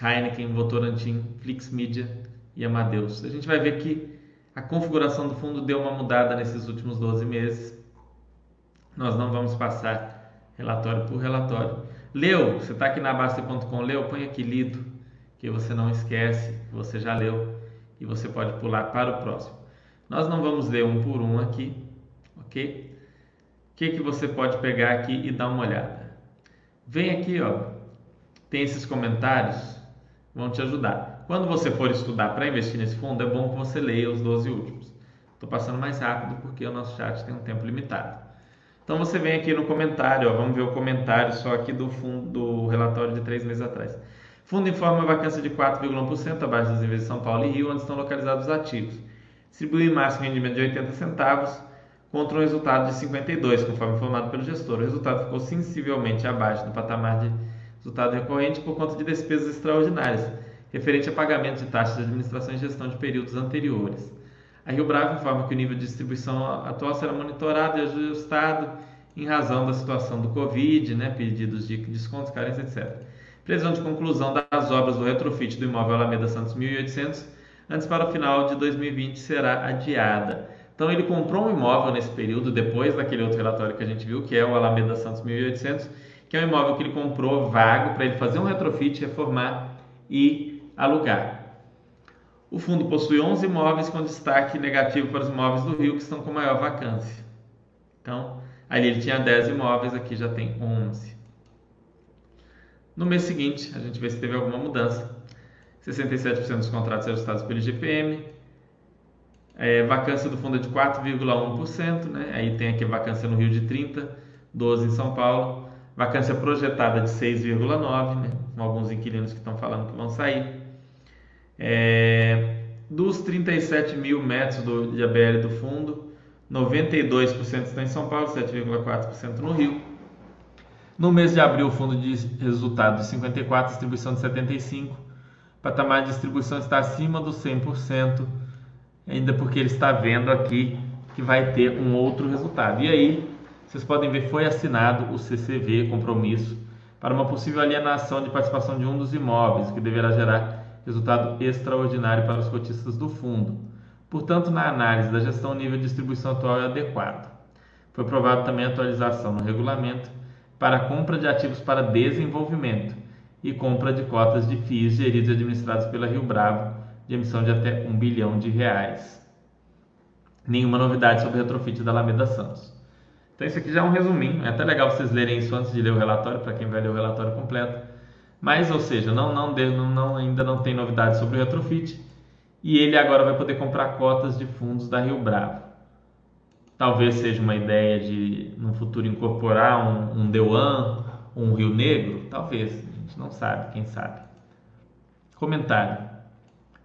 Heineken, Votorantim, Flix Media e Amadeus. A gente vai ver que a configuração do fundo deu uma mudada nesses últimos 12 meses. Nós não vamos passar relatório por relatório. Leu, você está aqui na Basta.com, leu, põe aqui lido, que você não esquece, que você já leu e você pode pular para o próximo. Nós não vamos ler um por um aqui, ok? O que, que você pode pegar aqui e dar uma olhada? Vem aqui, ó, tem esses comentários, vão te ajudar. Quando você for estudar para investir nesse fundo, é bom que você leia os 12 últimos. Estou passando mais rápido porque o nosso chat tem um tempo limitado. Então você vem aqui no comentário, ó, vamos ver o comentário só aqui do fundo do relatório de três meses atrás. Fundo informa vacância de 4,1% abaixo das níveis de São Paulo e Rio, onde estão localizados os ativos. Distribuiu em máximo rendimento de 80 centavos contra um resultado de 52, conforme informado pelo gestor. O resultado ficou sensivelmente abaixo do patamar de resultado recorrente por conta de despesas extraordinárias, referente a pagamento de taxas de administração e gestão de períodos anteriores. A Rio Bravo informa que o nível de distribuição atual será monitorado e ajustado em razão da situação do Covid, né, pedidos de descontos, carências, etc. Previsão de conclusão das obras do retrofit do imóvel Alameda Santos 1800 antes para o final de 2020 será adiada. Então ele comprou um imóvel nesse período, depois daquele outro relatório que a gente viu, que é o Alameda Santos 1800, que é um imóvel que ele comprou vago para ele fazer um retrofit, reformar e alugar. O fundo possui 11 imóveis com destaque negativo para os imóveis do Rio que estão com maior vacância. Então, ali ele tinha 10 imóveis, aqui já tem 11. No mês seguinte, a gente vê se teve alguma mudança. 67% dos contratos ajustados pelo IGPM. É, vacância do fundo é de 4,1%, né? Aí tem aqui vacância no Rio de 30, 12 em São Paulo. Vacância projetada de 6,9, né? Com alguns inquilinos que estão falando que vão sair. É, dos 37 mil metros do, de ABL do fundo, 92% estão em São Paulo, 7,4% no Rio. No mês de abril, o fundo de resultado de 54, distribuição de 75 patamar de distribuição está acima dos 100%, ainda porque ele está vendo aqui que vai ter um outro resultado. E aí, vocês podem ver, foi assinado o CCV, compromisso, para uma possível alienação de participação de um dos imóveis, que deverá gerar resultado extraordinário para os cotistas do fundo. Portanto, na análise da gestão, o nível de distribuição atual é adequado. Foi aprovado também a atualização no regulamento para compra de ativos para desenvolvimento, e compra de cotas de FIIs geridos e administrados pela Rio Bravo, de emissão de até 1 bilhão de reais. Nenhuma novidade sobre o retrofit da Alameda Santos. Então isso aqui já é um resuminho, é até legal vocês lerem isso antes de ler o relatório, para quem vai ler o relatório completo. Mas, ou seja, não, não, não, ainda não tem novidades sobre o retrofit e ele agora vai poder comprar cotas de fundos da Rio Bravo. Talvez seja uma ideia de, no futuro, incorporar um, um Deuan, um Rio Negro, talvez gente não sabe, quem sabe. Comentário.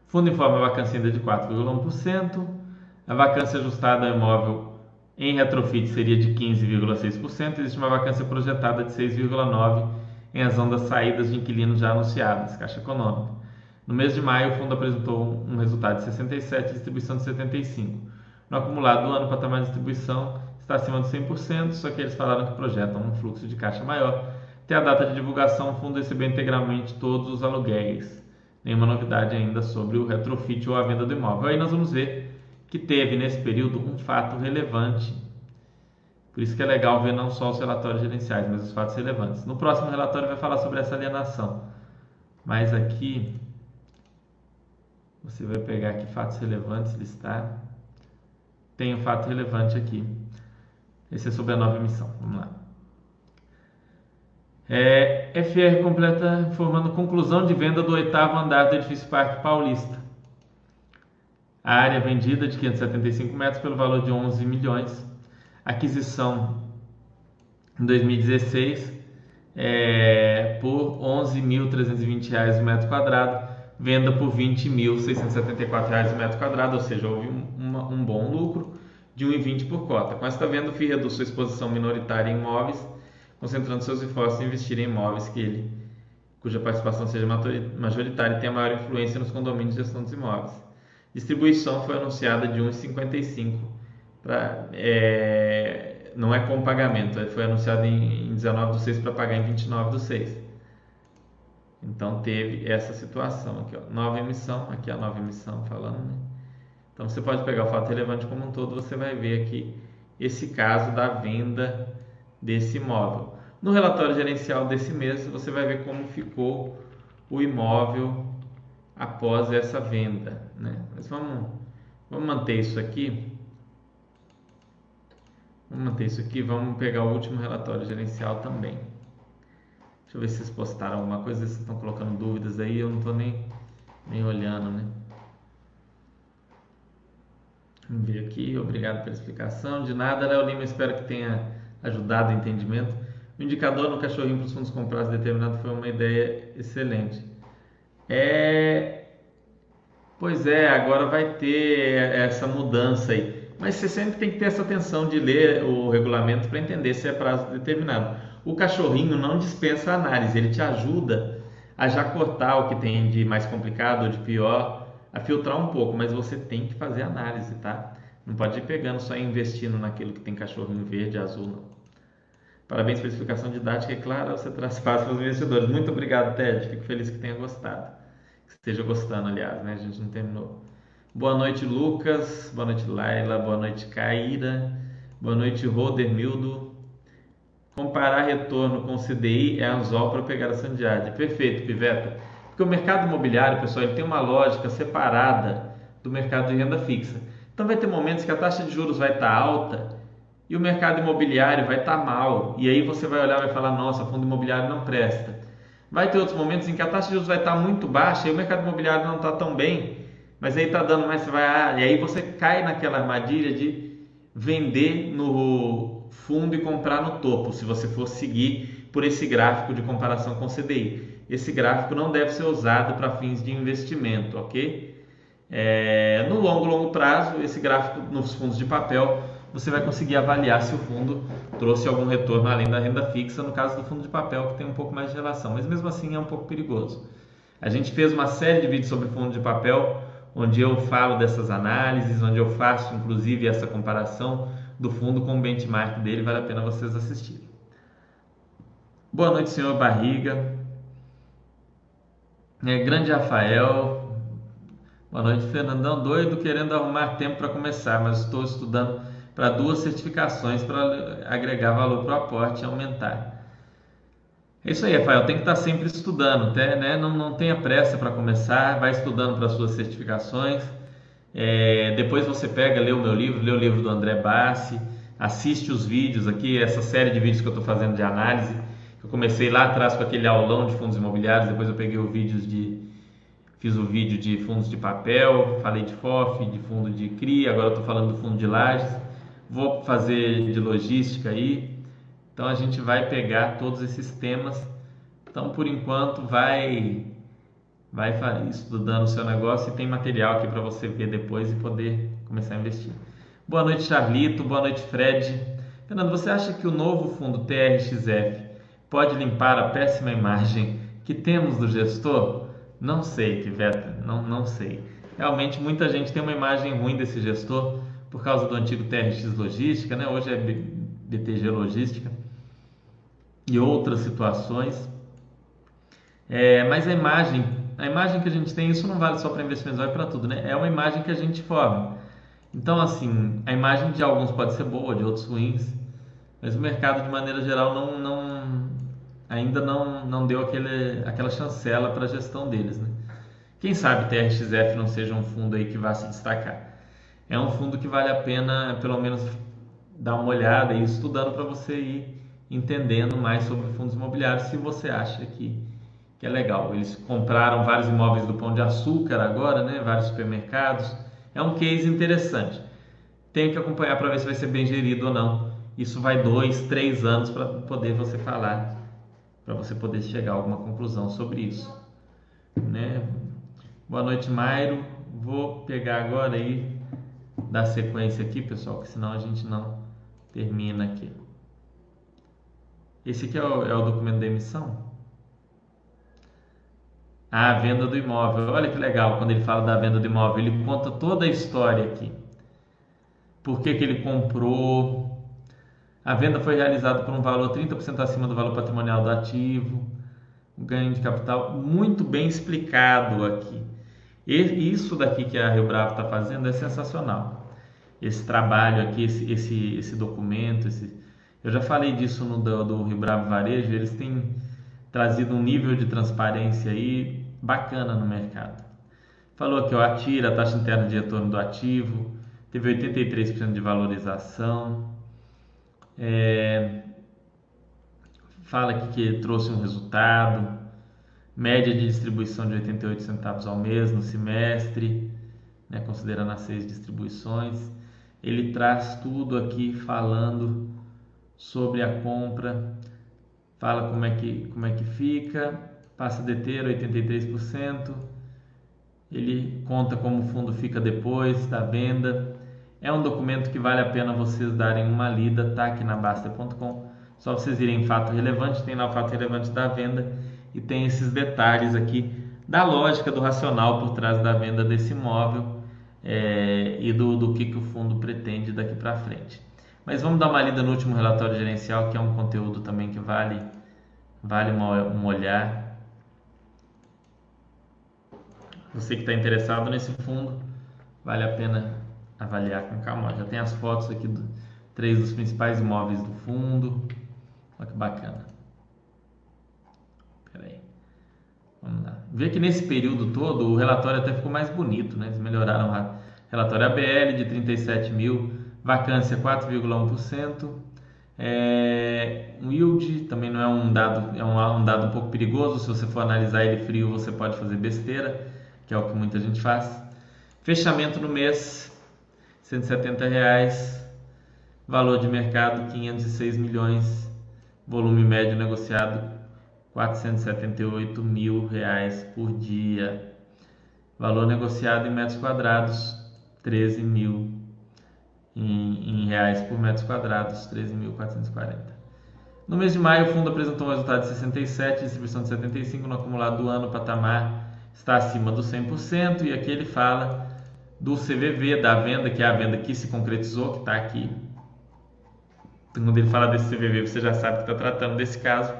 Fundo informa a vacância ainda de 4,1%. A vacância ajustada ao imóvel em retrofit seria de 15,6%. Existe uma vacância projetada de 6,9% em razão das saídas de inquilinos já anunciadas, Caixa Econômica. No mês de maio, o fundo apresentou um resultado de 67 e distribuição de 75. No acumulado do ano, o patamar de distribuição está acima de 100%, só que eles falaram que projetam um fluxo de caixa maior até a data de divulgação, o fundo recebeu integralmente todos os aluguéis nenhuma novidade ainda sobre o retrofit ou a venda do imóvel. Aí nós vamos ver que teve nesse período um fato relevante. Por isso que é legal ver não só os relatórios gerenciais, mas os fatos relevantes. No próximo relatório vai falar sobre essa alienação. Mas aqui você vai pegar aqui fatos relevantes, listar. Tem um fato relevante aqui. Esse é sobre a nova emissão. Vamos lá. É, FR completa informando conclusão de venda do oitavo andar do edifício Parque Paulista. A área vendida de 575 metros pelo valor de 11 milhões. Aquisição em 2016 é, por 11.320 reais o metro quadrado. Venda por 20.674 reais o metro quadrado, ou seja, houve um, uma, um bom lucro de 1,20 por cota. Com esta venda, o FII reduz sua exposição minoritária em imóveis concentrando seus esforços em investir em imóveis que ele, cuja participação seja majoritária e tenha maior influência nos condomínios de gestão dos imóveis. Distribuição foi anunciada de 1,55 para é, não é com pagamento, foi anunciado em, em 19 do 6 para pagar em 29 do 6. Então teve essa situação aqui, ó. nova emissão, aqui a nova emissão falando, né? Então você pode pegar o fato relevante como um todo, você vai ver aqui esse caso da venda desse imóvel. No relatório gerencial desse mês, você vai ver como ficou o imóvel após essa venda. Né? Mas vamos, vamos manter isso aqui. Vamos manter isso aqui. Vamos pegar o último relatório gerencial também. Deixa eu ver se vocês postaram alguma coisa. Vocês estão colocando dúvidas aí. Eu não estou nem, nem olhando, né? Vamos ver aqui. Obrigado pela explicação. De nada, Léo Lima. Espero que tenha ajudado o entendimento. O indicador no cachorrinho para os fundos comprados determinado foi uma ideia excelente. É... Pois é, agora vai ter essa mudança aí. Mas você sempre tem que ter essa atenção de ler o regulamento para entender se é prazo determinado. O cachorrinho não dispensa análise, ele te ajuda a já cortar o que tem de mais complicado ou de pior, a filtrar um pouco, mas você tem que fazer análise, tá? Não pode ir pegando só investindo naquilo que tem cachorrinho verde, azul, não. Parabéns pela explicação didática, é claro, você traz paz para os investidores. Muito obrigado, Ted. Fico feliz que tenha gostado. Que esteja gostando, aliás, né? A gente não terminou. Boa noite, Lucas. Boa noite, Laila. Boa noite, Caíra. Boa noite, Rodermildo. Comparar retorno com CDI é anzol para pegar a Sandiade. Perfeito, Piveta. Porque o mercado imobiliário, pessoal, ele tem uma lógica separada do mercado de renda fixa. Então vai ter momentos que a taxa de juros vai estar alta e o mercado imobiliário vai estar mal. E aí você vai olhar e vai falar: nossa, fundo imobiliário não presta. Vai ter outros momentos em que a taxa de juros vai estar muito baixa e o mercado imobiliário não está tão bem, mas aí está dando mais, você vai, ah, e aí você cai naquela armadilha de vender no fundo e comprar no topo, se você for seguir por esse gráfico de comparação com o CDI. Esse gráfico não deve ser usado para fins de investimento, ok? É, no longo, longo prazo, esse gráfico nos fundos de papel, você vai conseguir avaliar se o fundo trouxe algum retorno além da renda fixa, no caso do fundo de papel, que tem um pouco mais de relação, mas mesmo assim é um pouco perigoso. A gente fez uma série de vídeos sobre fundo de papel, onde eu falo dessas análises, onde eu faço inclusive essa comparação do fundo com o benchmark dele, vale a pena vocês assistirem. Boa noite, senhor Barriga. É, grande Rafael, Boa noite, Fernandão. Doido querendo arrumar tempo para começar, mas estou estudando para duas certificações para agregar valor para o aporte e aumentar. É isso aí, Rafael. Tem que estar sempre estudando, até, né? não, não tenha pressa para começar, vai estudando para suas certificações. É, depois você pega, lê o meu livro, lê o livro do André Bassi, assiste os vídeos aqui, essa série de vídeos que eu estou fazendo de análise. Eu comecei lá atrás com aquele aulão de fundos imobiliários, depois eu peguei os vídeos de Fiz o vídeo de fundos de papel, falei de FOF, de fundo de CRI, agora estou falando do fundo de lajes. Vou fazer de logística aí. Então a gente vai pegar todos esses temas. Então por enquanto vai vai estudando o seu negócio e tem material aqui para você ver depois e poder começar a investir. Boa noite, Charlito. Boa noite, Fred. Fernando, você acha que o novo fundo TRXF pode limpar a péssima imagem que temos do gestor? Não sei, Tiveta, não, não sei. Realmente muita gente tem uma imagem ruim desse gestor por causa do antigo TRX Logística, né? hoje é BTG Logística e outras situações. É, mas a imagem a imagem que a gente tem, isso não vale só para investimentos, vale para tudo, né? É uma imagem que a gente forma. Então, assim, a imagem de alguns pode ser boa, de outros ruins, mas o mercado, de maneira geral, não, não ainda não, não deu aquele, aquela chancela para a gestão deles, né? Quem sabe TRXF não seja um fundo aí que vá se destacar. É um fundo que vale a pena, pelo menos, dar uma olhada e estudando para você ir entendendo mais sobre fundos imobiliários, se você acha que, que é legal. Eles compraram vários imóveis do Pão de Açúcar agora, né? Vários supermercados. É um case interessante. Tem que acompanhar para ver se vai ser bem gerido ou não. Isso vai dois, três anos para poder você falar, para você poder chegar a alguma conclusão sobre isso. Né? Boa noite, Mairo. Vou pegar agora aí dar sequência aqui, pessoal, que senão a gente não termina aqui. Esse aqui é o, é o documento da emissão. Ah, a venda do imóvel. Olha que legal quando ele fala da venda do imóvel. Ele conta toda a história aqui. Por que, que ele comprou? A venda foi realizada por um valor 30% acima do valor patrimonial do ativo. O ganho de capital muito bem explicado aqui. E isso daqui que a Rio Bravo está fazendo é sensacional. Esse trabalho aqui, esse, esse, esse documento, esse... eu já falei disso no do, do Rio Bravo Varejo, eles têm trazido um nível de transparência aí bacana no mercado. Falou aqui, ó, a TIRA, a taxa interna de retorno do ativo, teve 83% de valorização. É... Fala que trouxe um resultado média de distribuição de 88 centavos ao mês no semestre, né, considerando as seis distribuições. Ele traz tudo aqui falando sobre a compra, fala como é que, como é que fica, passa a deter 83%, ele conta como o fundo fica depois da venda. É um documento que vale a pena vocês darem uma lida, tá aqui na Basta.com. Só vocês irem em fato relevante, tem lá o fato relevante da venda e tem esses detalhes aqui da lógica do racional por trás da venda desse imóvel é, e do, do que, que o fundo pretende daqui para frente. Mas vamos dar uma lida no último relatório gerencial, que é um conteúdo também que vale, vale uma, um olhar. Você que está interessado nesse fundo, vale a pena avaliar com calma. Já tem as fotos aqui de três dos principais imóveis do fundo. Olha que bacana. Vamos lá. Vê que nesse período todo o relatório até ficou mais bonito, né? Eles melhoraram o relatório ABL de 37 mil, vacância 4,1%. É, um yield também não é um dado, é um, um, dado um pouco perigoso. Se você for analisar ele frio, você pode fazer besteira, que é o que muita gente faz. Fechamento no mês, 170 reais. Valor de mercado 506 milhões. Volume médio negociado 478 mil reais por dia. Valor negociado em metros quadrados, 13 mil em, em reais por metros quadrados, 13.440. No mês de maio, o fundo apresentou um resultado de 67, distribuição de 75 no acumulado do ano, o patamar está acima do 100%, e aqui ele fala do CVV, da venda, que é a venda que se concretizou, que está aqui. Quando ele fala desse CVV, você já sabe que está tratando desse caso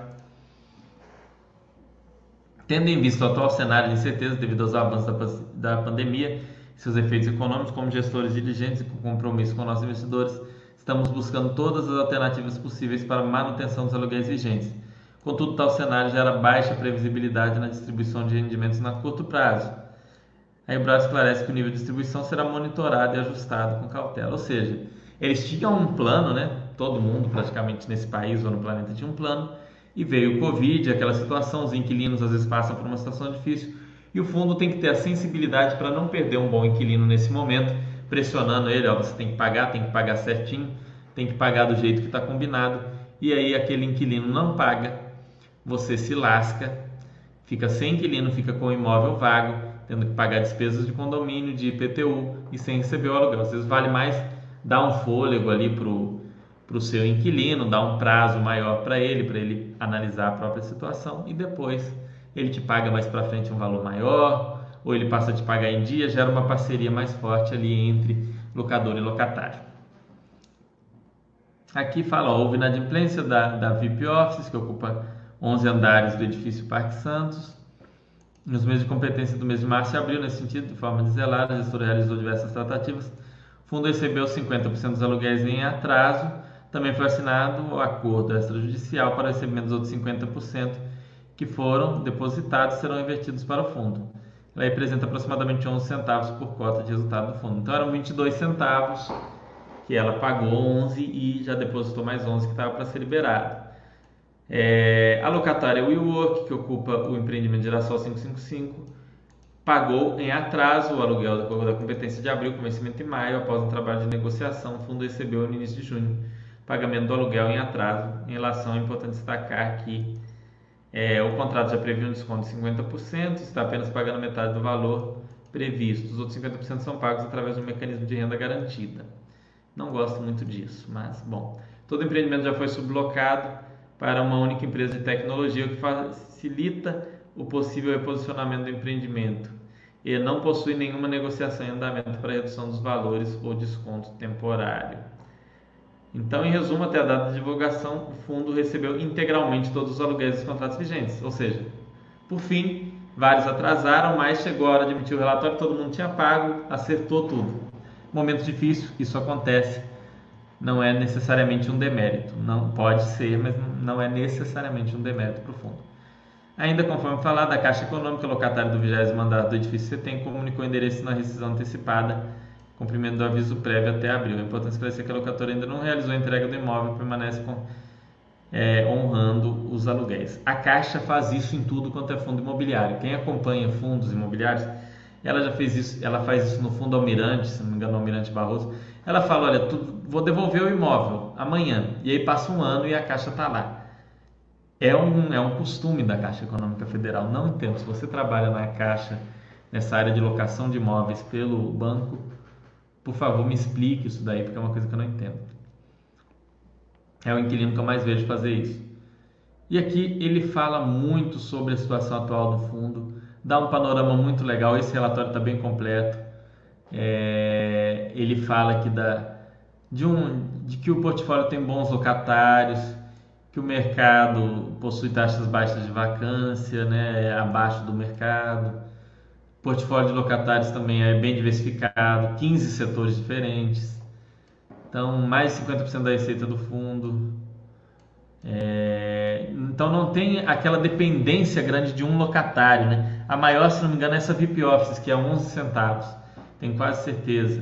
Tendo em vista o atual cenário de incerteza devido aos avanços da, da pandemia seus efeitos econômicos, como gestores diligentes e com compromisso com nossos investidores, estamos buscando todas as alternativas possíveis para manutenção dos aluguéis vigentes. Contudo, tal cenário gera baixa previsibilidade na distribuição de rendimentos na curto prazo. A Ebras esclarece que o nível de distribuição será monitorado e ajustado com cautela, ou seja, eles tinham um plano, né? Todo mundo praticamente nesse país ou no planeta tinha um plano e veio o Covid, aquela situação, os inquilinos às vezes passam por uma situação difícil e o fundo tem que ter a sensibilidade para não perder um bom inquilino nesse momento, pressionando ele, ó, você tem que pagar, tem que pagar certinho, tem que pagar do jeito que está combinado e aí aquele inquilino não paga, você se lasca, fica sem inquilino, fica com o imóvel vago, tendo que pagar despesas de condomínio, de IPTU e sem receber o aluguel. Às vezes vale mais dar um fôlego ali para o seu inquilino, dar um prazo maior para ele, para ele analisar a própria situação e depois ele te paga mais para frente um valor maior ou ele passa a te pagar em dia, gera uma parceria mais forte ali entre locador e locatário. Aqui fala, ó, houve inadimplência da, da VIP Offices, que ocupa 11 andares do edifício Parque Santos, Nos meses de competência do mês de março e abril, nesse sentido, de forma desvelada, a gestora realizou diversas tratativas. O fundo recebeu 50% dos aluguéis em atraso. Também foi assinado o acordo extrajudicial para recebimento dos outros 50% que foram depositados serão invertidos para o fundo. Ela representa aproximadamente 11 centavos por cota de resultado do fundo. Então eram 22 centavos que ela pagou 11 e já depositou mais 11 que estava para ser liberado. É, a locatária WeWork, que ocupa o empreendimento Girassol 555, pagou em atraso o aluguel da competência de abril com vencimento em maio. Após um trabalho de negociação, o fundo recebeu no início de junho pagamento do aluguel em atraso. Em relação, é importante destacar que é, o contrato já previa um desconto de 50%, está apenas pagando metade do valor previsto. Os outros 50% são pagos através do mecanismo de renda garantida. Não gosto muito disso, mas bom. Todo empreendimento já foi sublocado para uma única empresa de tecnologia, o que facilita o possível reposicionamento do empreendimento e não possui nenhuma negociação em andamento para redução dos valores ou desconto temporário. Então, em resumo, até a data de divulgação, o fundo recebeu integralmente todos os aluguéis dos contratos vigentes, ou seja, por fim, vários atrasaram, mas chegou a hora de emitir o relatório, todo mundo tinha pago, acertou tudo. Momento difícil, isso acontece, não é necessariamente um demérito, não pode ser, mas não é necessariamente um demérito para o fundo. Ainda conforme falar da Caixa Econômica, locatário do 20 mandato do edifício CETEM comunicou o endereço na rescisão antecipada, cumprimento do aviso prévio até abril. É importante esclarecer que a locadora ainda não realizou a entrega do imóvel e permanece com, é, honrando os aluguéis. A Caixa faz isso em tudo quanto é fundo imobiliário. Quem acompanha fundos imobiliários, ela já fez isso, ela faz isso no Fundo Almirante, se não me engano, Almirante Barroso. Ela fala, olha, tu, vou devolver o imóvel amanhã. E aí passa um ano e a Caixa está lá é um, é um costume da Caixa Econômica Federal. Não entendo. Se você trabalha na Caixa, nessa área de locação de imóveis pelo banco, por favor, me explique isso daí, porque é uma coisa que eu não entendo. É o inquilino que eu mais vejo fazer isso. E aqui ele fala muito sobre a situação atual do fundo, dá um panorama muito legal. Esse relatório está bem completo. É, ele fala aqui da, de, um, de que o portfólio tem bons locatários, que o mercado possui taxas baixas de vacância, né, abaixo do mercado. Portfólio de locatários também é bem diversificado, 15 setores diferentes. Então, mais de 50% da receita do fundo. É... então, não tem aquela dependência grande de um locatário. Né? A maior, se não me engano, é essa VIP Office, que é 11 centavos. Tenho quase certeza.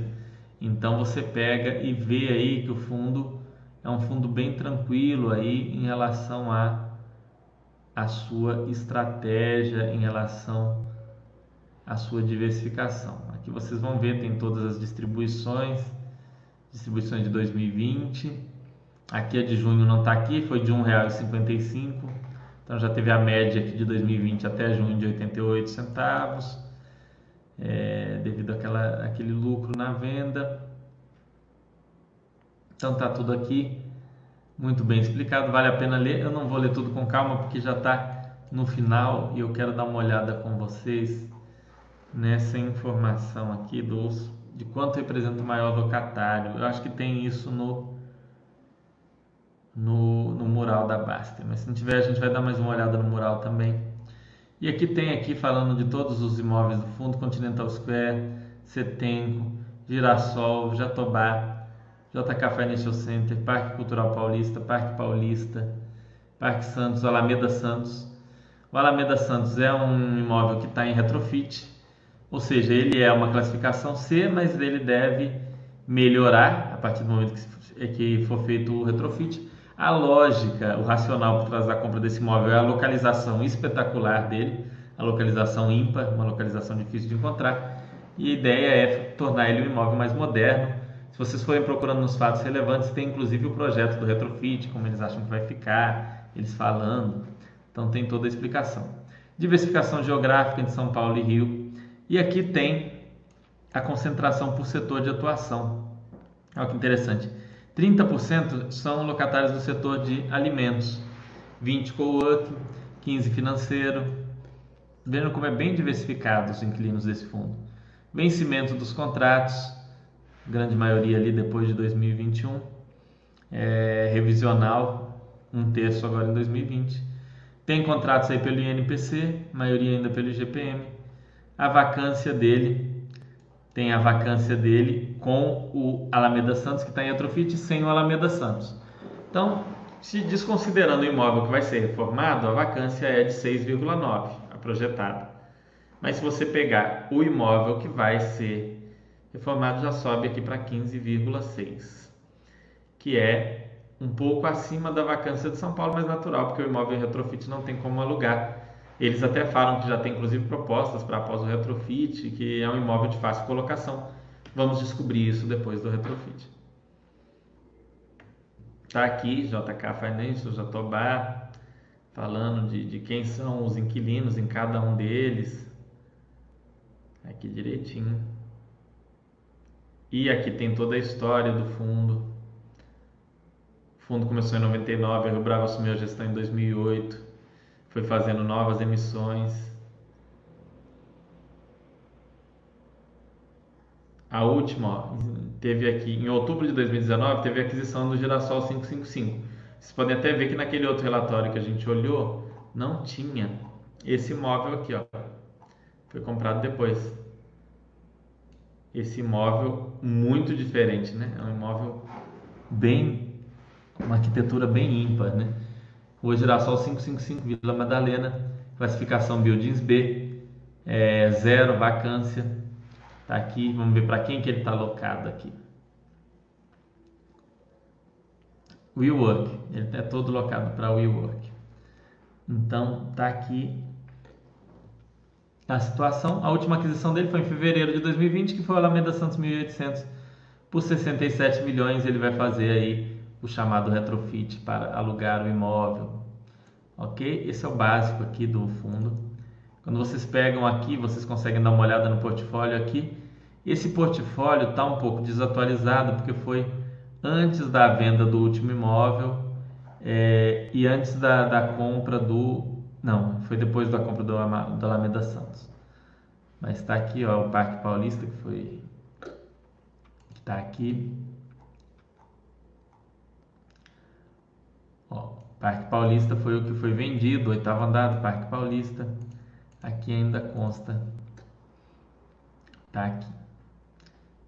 Então, você pega e vê aí que o fundo é um fundo bem tranquilo aí em relação a a sua estratégia em relação à sua diversificação. Aqui vocês vão ver tem todas as distribuições, distribuições de 2020. Aqui a de junho não está aqui, foi de R$ 1,55. Então já teve a média aqui de 2020 até junho de 88 centavos, é, devido àquela, àquele lucro na venda. Então tá tudo aqui muito bem explicado, vale a pena ler. Eu não vou ler tudo com calma porque já está no final e eu quero dar uma olhada com vocês nessa informação aqui dos de quanto representa o maior locatário. Eu acho que tem isso no no, no mural da Baster, mas se não tiver a gente vai dar mais uma olhada no mural também. E aqui tem aqui falando de todos os imóveis do fundo, Continental Square, Setenco, Girassol, Jatobá, JK Financial Center, Parque Cultural Paulista, Parque Paulista, Parque Santos, Alameda Santos. O Alameda Santos é um imóvel que está em retrofit, ou seja, ele é uma classificação C, mas ele deve melhorar a partir do momento que, for feito o retrofit. A lógica, o racional por trás da compra desse imóvel é a localização espetacular dele, a localização ímpar, uma localização difícil de encontrar, e a ideia é tornar ele um imóvel mais moderno, se vocês forem procurando nos fatos relevantes, tem inclusive o projeto do retrofit, como eles acham que vai ficar, eles falando. Então tem toda a explicação. Diversificação geográfica de São Paulo e Rio. E aqui tem a concentração por setor de atuação. Olha que interessante. 30% são locatários do setor de alimentos, 20 co-work, 15 financeiro. Vejam como é bem diversificado os inquilinos desse fundo. Vencimento dos contratos, grande maioria ali depois de 2021, é, revisional, um terço agora em 2020. Tem contratos aí pelo INPC, maioria ainda pelo IGPM. A vacância dele tem a vacância dele com o Alameda Santos, que está em Atrofit, sem o Alameda Santos. Então, se desconsiderando o imóvel que vai ser reformado, a vacância é de 6,9, a projetada. Mas se você pegar o imóvel que vai ser reformado, já sobe aqui para 15,6, que é um pouco acima da vacância de São Paulo, mas natural, porque o imóvel retrofit não tem como alugar. Eles até falam que já tem inclusive propostas para após o retrofit, que é um imóvel de fácil colocação. Vamos descobrir isso depois do retrofit. Tá aqui JK Financial, Jatobá, falando de, de quem são os inquilinos em cada um deles. Aqui direitinho. E aqui tem toda a história do fundo. O fundo começou em 99, a Rio Bravo assumiu a gestão em 2008, foi fazendo novas emissões. A última, ó, teve aqui em outubro de 2019, teve a aquisição do Girassol 555. Vocês podem até ver que naquele outro relatório que a gente olhou, não tinha esse imóvel aqui, ó. Foi comprado depois. Esse imóvel muito diferente, né? É um imóvel bem uma arquitetura bem ímpar, né? O Girassol 555 Vila Madalena, classificação Buildings B, é, zero vacância, tá aqui, vamos ver para quem que ele está alocado aqui. WeWork, ele é todo locado para WeWork. Então, tá aqui a situação. A última aquisição dele foi em fevereiro de 2020, que foi o Alameda Santos 1800 por 67 milhões. Ele vai fazer aí o chamado retrofit para alugar o imóvel. Ok? Esse é o básico aqui do fundo. Quando vocês pegam aqui, vocês conseguem dar uma olhada no portfólio aqui. Esse portfólio está um pouco desatualizado porque foi antes da venda do último imóvel é, e antes da, da compra do. Não, foi depois da compra do, do Alameda Santos. Mas está aqui ó, o Parque Paulista que foi. Está aqui. Ó, Parque Paulista foi o que foi vendido, oitavo andar do Parque Paulista. Aqui ainda consta. Tá aqui.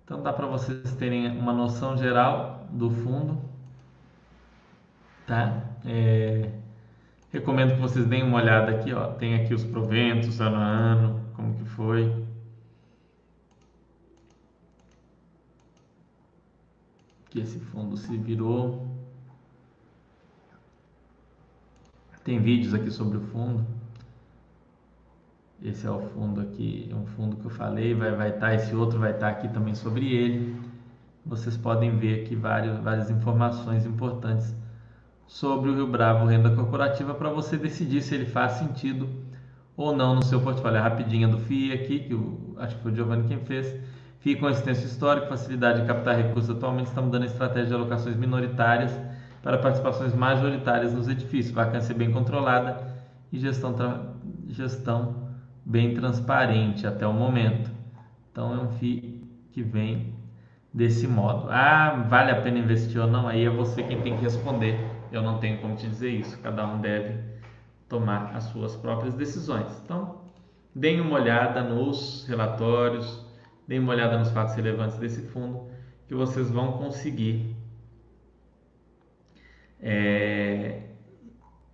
Então dá para vocês terem uma noção geral do fundo. Tá? É... Recomendo que vocês deem uma olhada aqui, ó. Tem aqui os proventos ano a ano, como que foi. Que esse fundo se virou. Tem vídeos aqui sobre o fundo. Esse é o fundo aqui, um fundo que eu falei, vai vai estar tá, esse outro vai estar tá aqui também sobre ele. Vocês podem ver aqui várias informações importantes sobre o Rio Bravo Renda Corporativa para você decidir se ele faz sentido ou não no seu portfólio. A rapidinha do FII aqui, que acho que foi o Giovanni quem fez. FII com extenso histórico, facilidade de captar recursos. Atualmente estamos dando estratégia de alocações minoritárias para participações majoritárias nos edifícios, vacância bem controlada e gestão, gestão bem transparente até o momento. Então é um FII que vem desse modo. Ah, vale a pena investir ou não? Aí é você quem tem que responder. Eu não tenho como te dizer isso. Cada um deve tomar as suas próprias decisões. Então, deem uma olhada nos relatórios, deem uma olhada nos fatos relevantes desse fundo, que vocês vão conseguir é,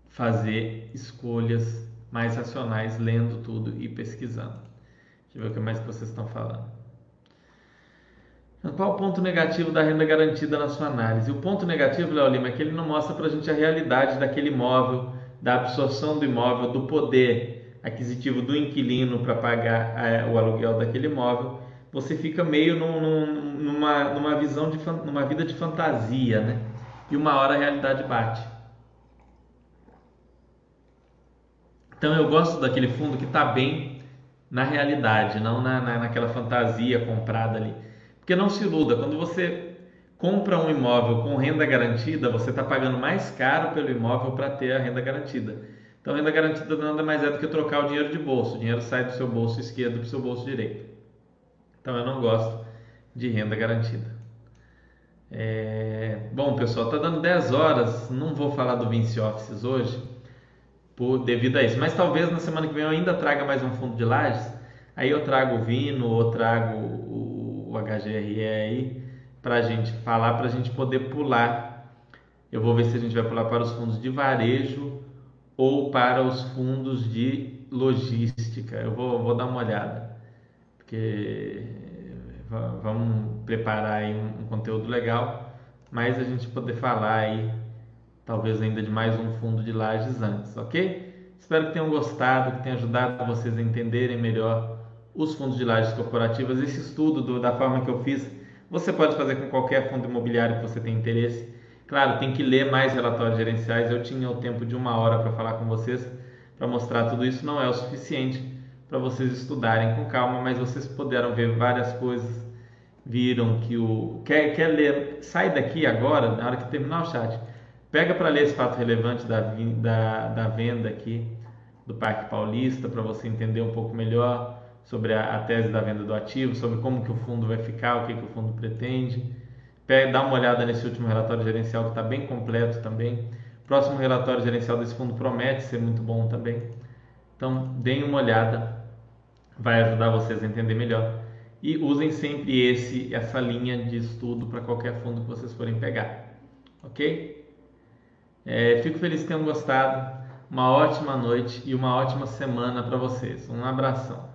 fazer escolhas mais racionais lendo tudo e pesquisando. Deixa eu ver o que mais vocês estão falando. Qual o ponto negativo da renda garantida na sua análise? O ponto negativo, Léo Lima, é que ele não mostra para a gente a realidade daquele imóvel, da absorção do imóvel, do poder aquisitivo do inquilino para pagar é, o aluguel daquele imóvel. Você fica meio num, num, numa, numa visão de numa vida de fantasia, né? E uma hora a realidade bate. Então eu gosto daquele fundo que está bem na realidade, não na, na, naquela fantasia comprada ali. Porque não se iluda, quando você compra um imóvel com renda garantida, você está pagando mais caro pelo imóvel para ter a renda garantida. Então, renda garantida nada mais é do que trocar o dinheiro de bolso. O dinheiro sai do seu bolso esquerdo para o seu bolso direito. Então, eu não gosto de renda garantida. É... Bom, pessoal, tá dando 10 horas. Não vou falar do Vinci Offices hoje. por, devido a isso. Mas talvez na semana que vem eu ainda traga mais um fundo de lajes. Aí eu trago o Vino ou trago o, o HGRE aí para a gente falar, para a gente poder pular. Eu vou ver se a gente vai pular para os fundos de varejo ou para os fundos de logística. Eu vou, vou dar uma olhada, porque vamos preparar aí um, um conteúdo legal, mas a gente poder falar aí talvez ainda de mais um fundo de lajes antes, ok? Espero que tenham gostado, que tenha ajudado vocês a entenderem melhor os fundos de lajes corporativas. Esse estudo do, da forma que eu fiz, você pode fazer com qualquer fundo imobiliário que você tenha interesse. Claro, tem que ler mais relatórios gerenciais. Eu tinha o tempo de uma hora para falar com vocês, para mostrar tudo isso. Não é o suficiente para vocês estudarem com calma, mas vocês puderam ver várias coisas. Viram que o. Quer, quer ler? Sai daqui agora, na hora que terminar o chat Pega para ler esse fato relevante da, da, da venda aqui do Parque Paulista, para você entender um pouco melhor sobre a, a, tese da venda do ativo, sobre como que o fundo vai ficar, o que, que o fundo pretende. Pega, dá uma olhada nesse último relatório gerencial que está bem completo também. Próximo relatório gerencial desse fundo promete ser muito bom também. Então, deem uma olhada, vai ajudar vocês a entender melhor. E usem sempre esse, essa linha de estudo para qualquer fundo que vocês forem pegar. Ok? É, fico feliz que tenham gostado. Uma ótima noite e uma ótima semana para vocês. Um abração.